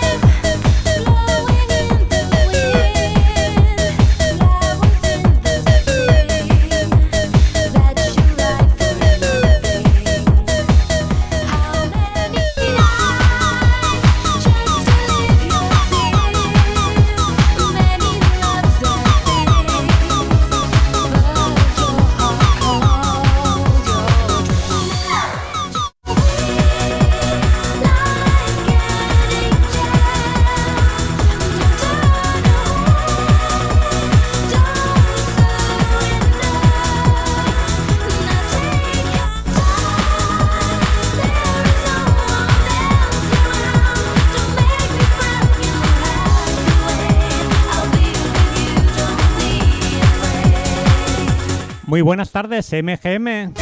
Speaker 2: Muy buenas tardes, MGM.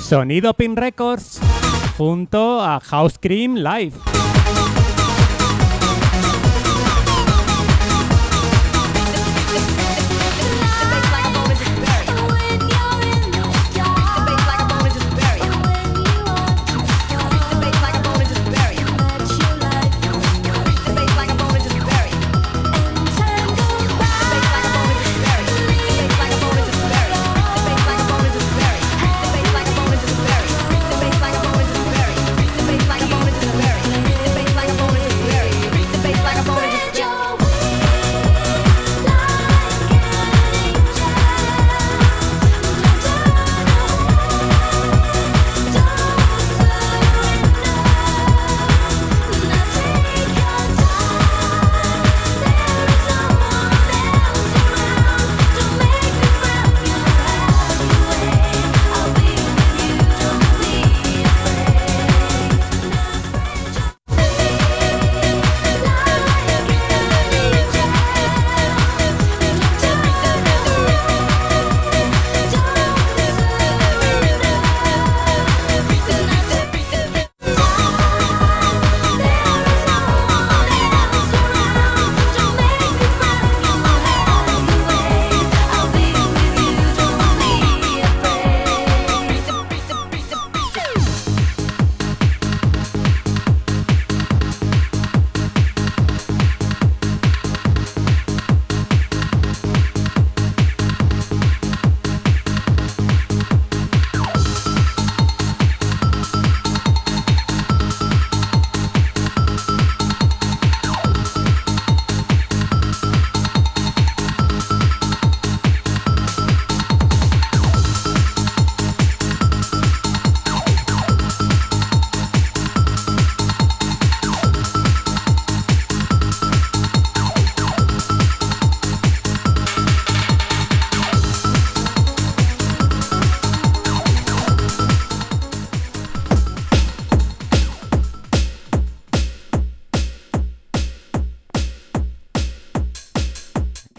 Speaker 2: Sonido Pin Records junto a House Cream Live.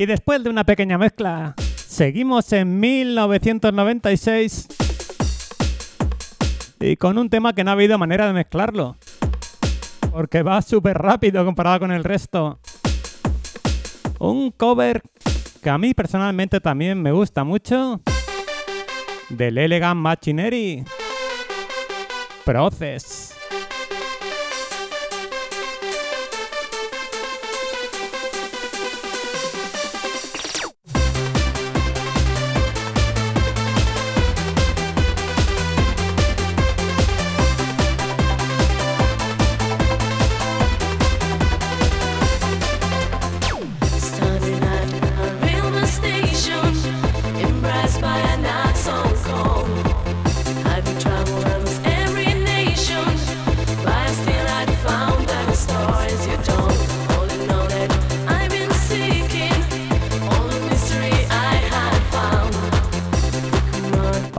Speaker 2: Y después de una pequeña mezcla, seguimos en 1996 y con un tema que no ha habido manera de mezclarlo. Porque va súper rápido comparado con el resto. Un cover que a mí personalmente también me gusta mucho. Del Elegant Machinery. Process.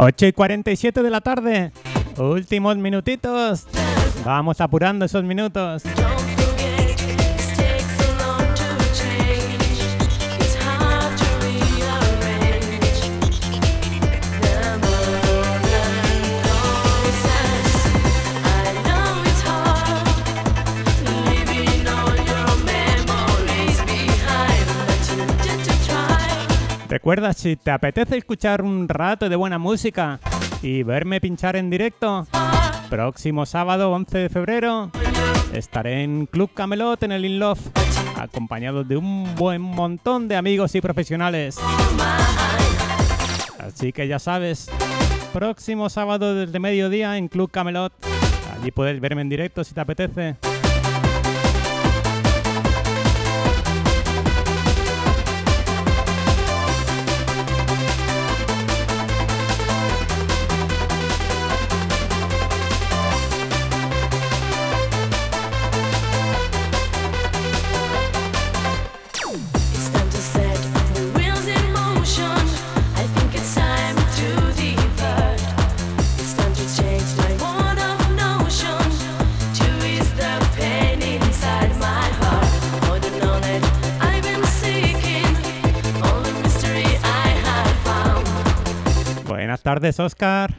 Speaker 2: 8 y 47 de la tarde. Últimos minutitos. Vamos apurando esos minutos.
Speaker 8: Recuerda, si te apetece escuchar un rato de buena música y verme pinchar en directo, próximo sábado 11 de febrero estaré en Club Camelot en el In Love, acompañado de un buen montón de amigos y profesionales. Así que ya sabes, próximo sábado desde mediodía en Club Camelot. Allí puedes verme en directo si te apetece. Tardes, Oscar.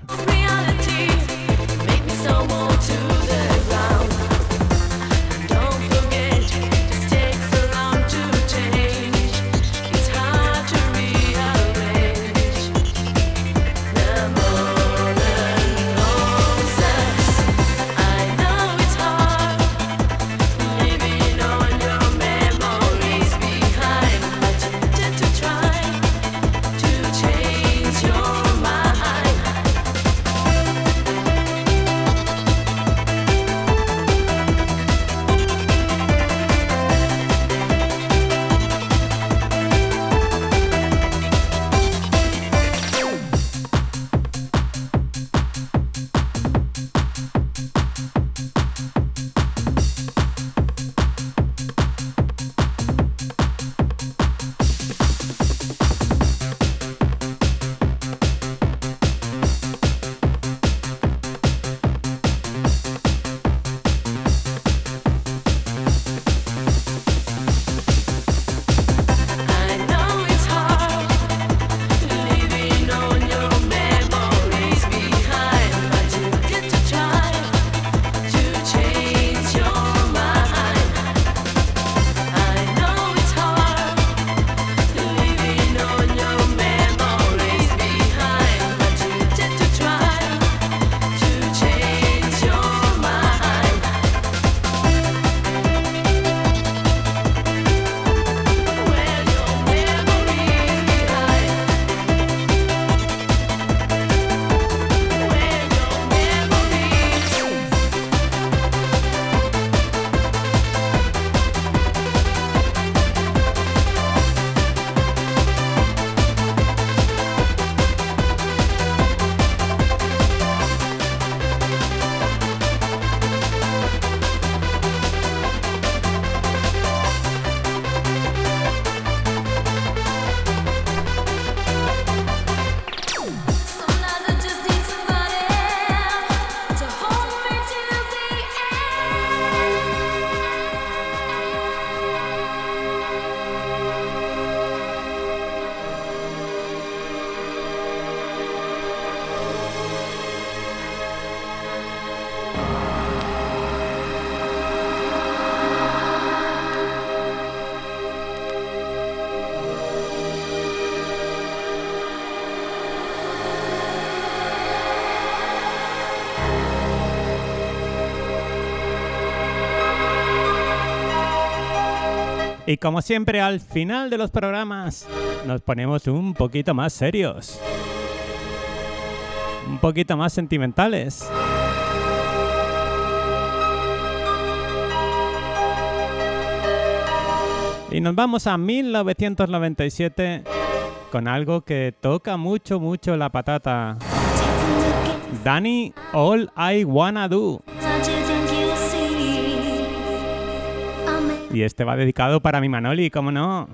Speaker 8: Y como siempre, al final de los programas nos ponemos un poquito más serios. Un poquito más sentimentales. Y nos vamos a 1997 con algo que toca mucho, mucho la patata. Danny, All I Wanna Do. Y este va dedicado para mi Manoli, ¿cómo no?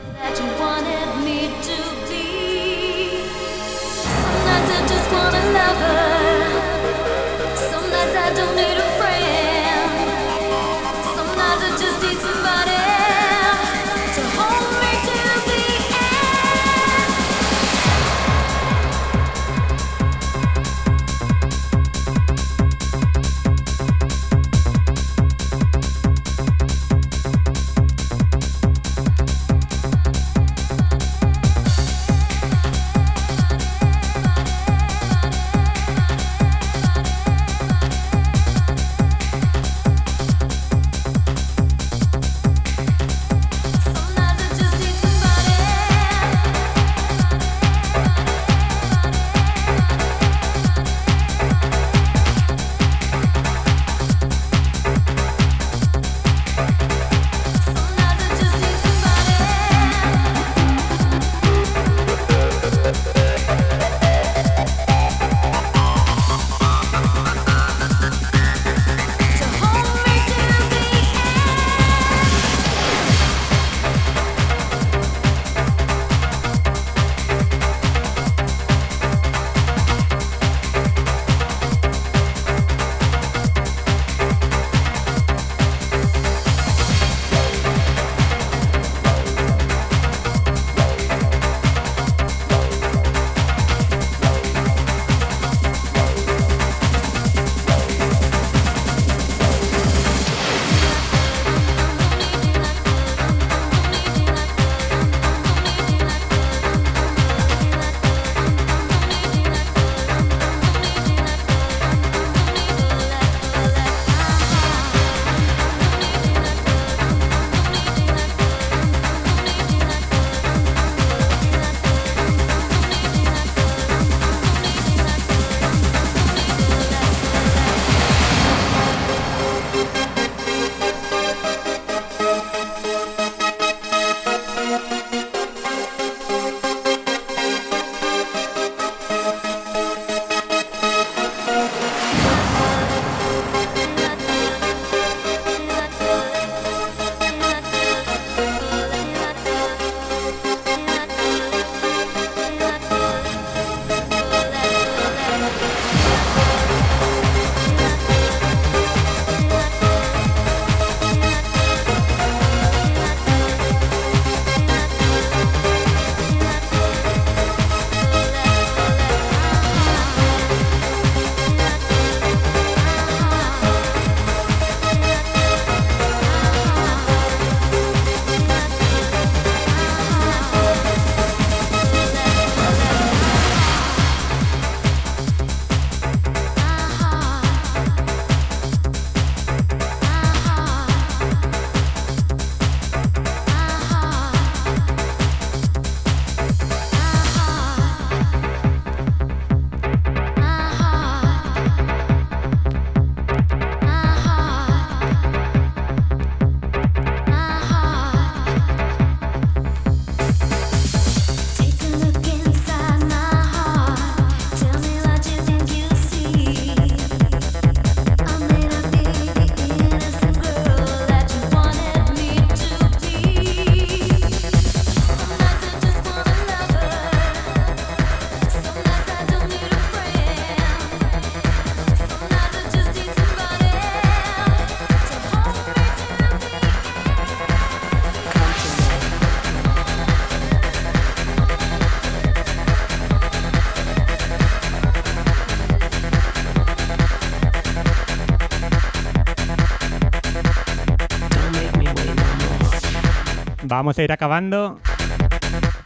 Speaker 2: Vamos a ir acabando.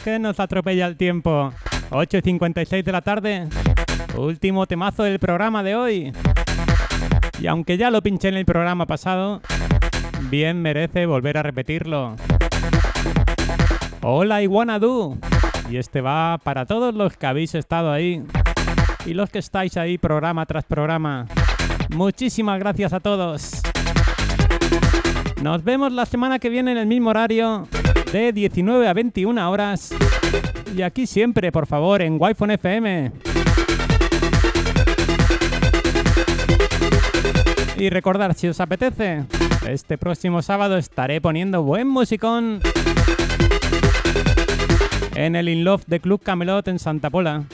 Speaker 2: Que nos atropella el tiempo. 8 y 56 de la tarde. Último temazo del programa de hoy. Y aunque ya lo pinché en el programa pasado, bien merece volver a repetirlo. Hola Iguanadu. Y este va para todos los que habéis estado ahí. Y los que estáis ahí programa tras programa. Muchísimas gracias a todos. Nos vemos la semana que viene en el mismo horario de 19 a 21 horas. Y aquí siempre, por favor, en Wi-Fi FM. Y recordar, si os apetece, este próximo sábado estaré poniendo buen musicón en el In Love de Club Camelot en Santa Pola.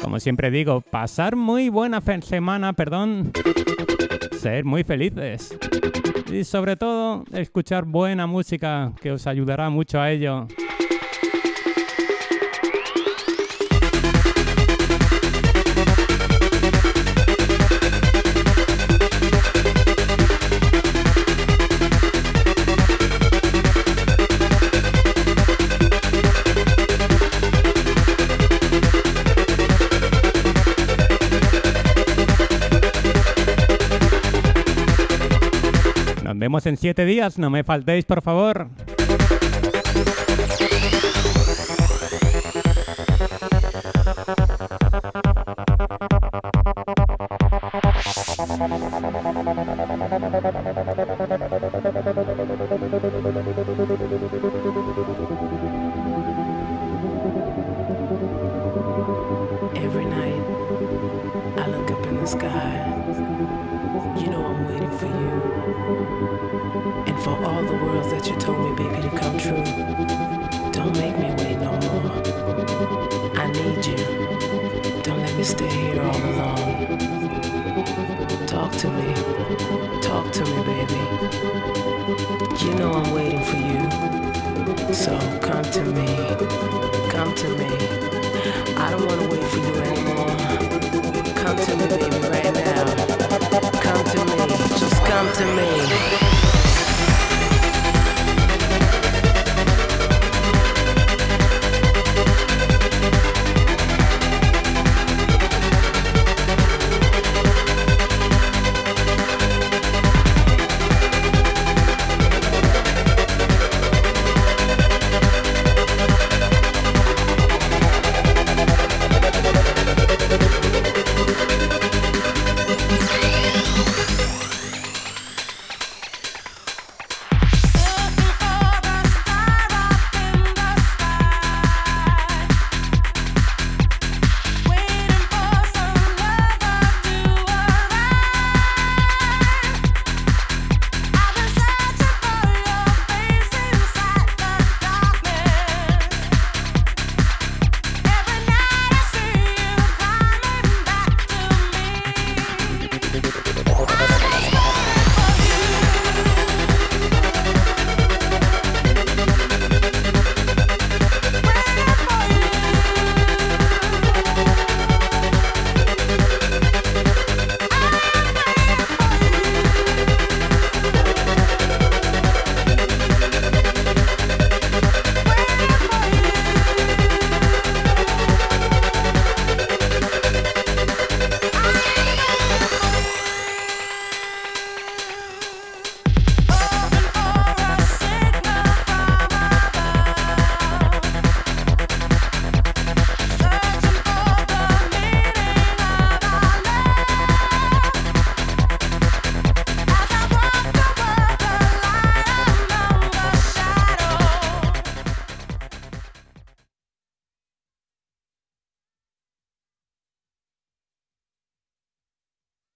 Speaker 2: Como siempre digo, pasar muy buena semana, perdón. Ser muy felices. Y sobre todo, escuchar buena música que os ayudará mucho a ello. Nos vemos en siete días, no me faltéis, por favor.
Speaker 8: Every night, I look up in the sky. For all the worlds that you told me, baby, to come true. Don't make me wait no more. I need you. Don't let me stay here all alone. Talk to me. Talk to me, baby. You know I'm waiting for you. So come to me. Come to me. I don't wanna wait for you anymore. Come to me, baby, right now. Come to me, just come to me.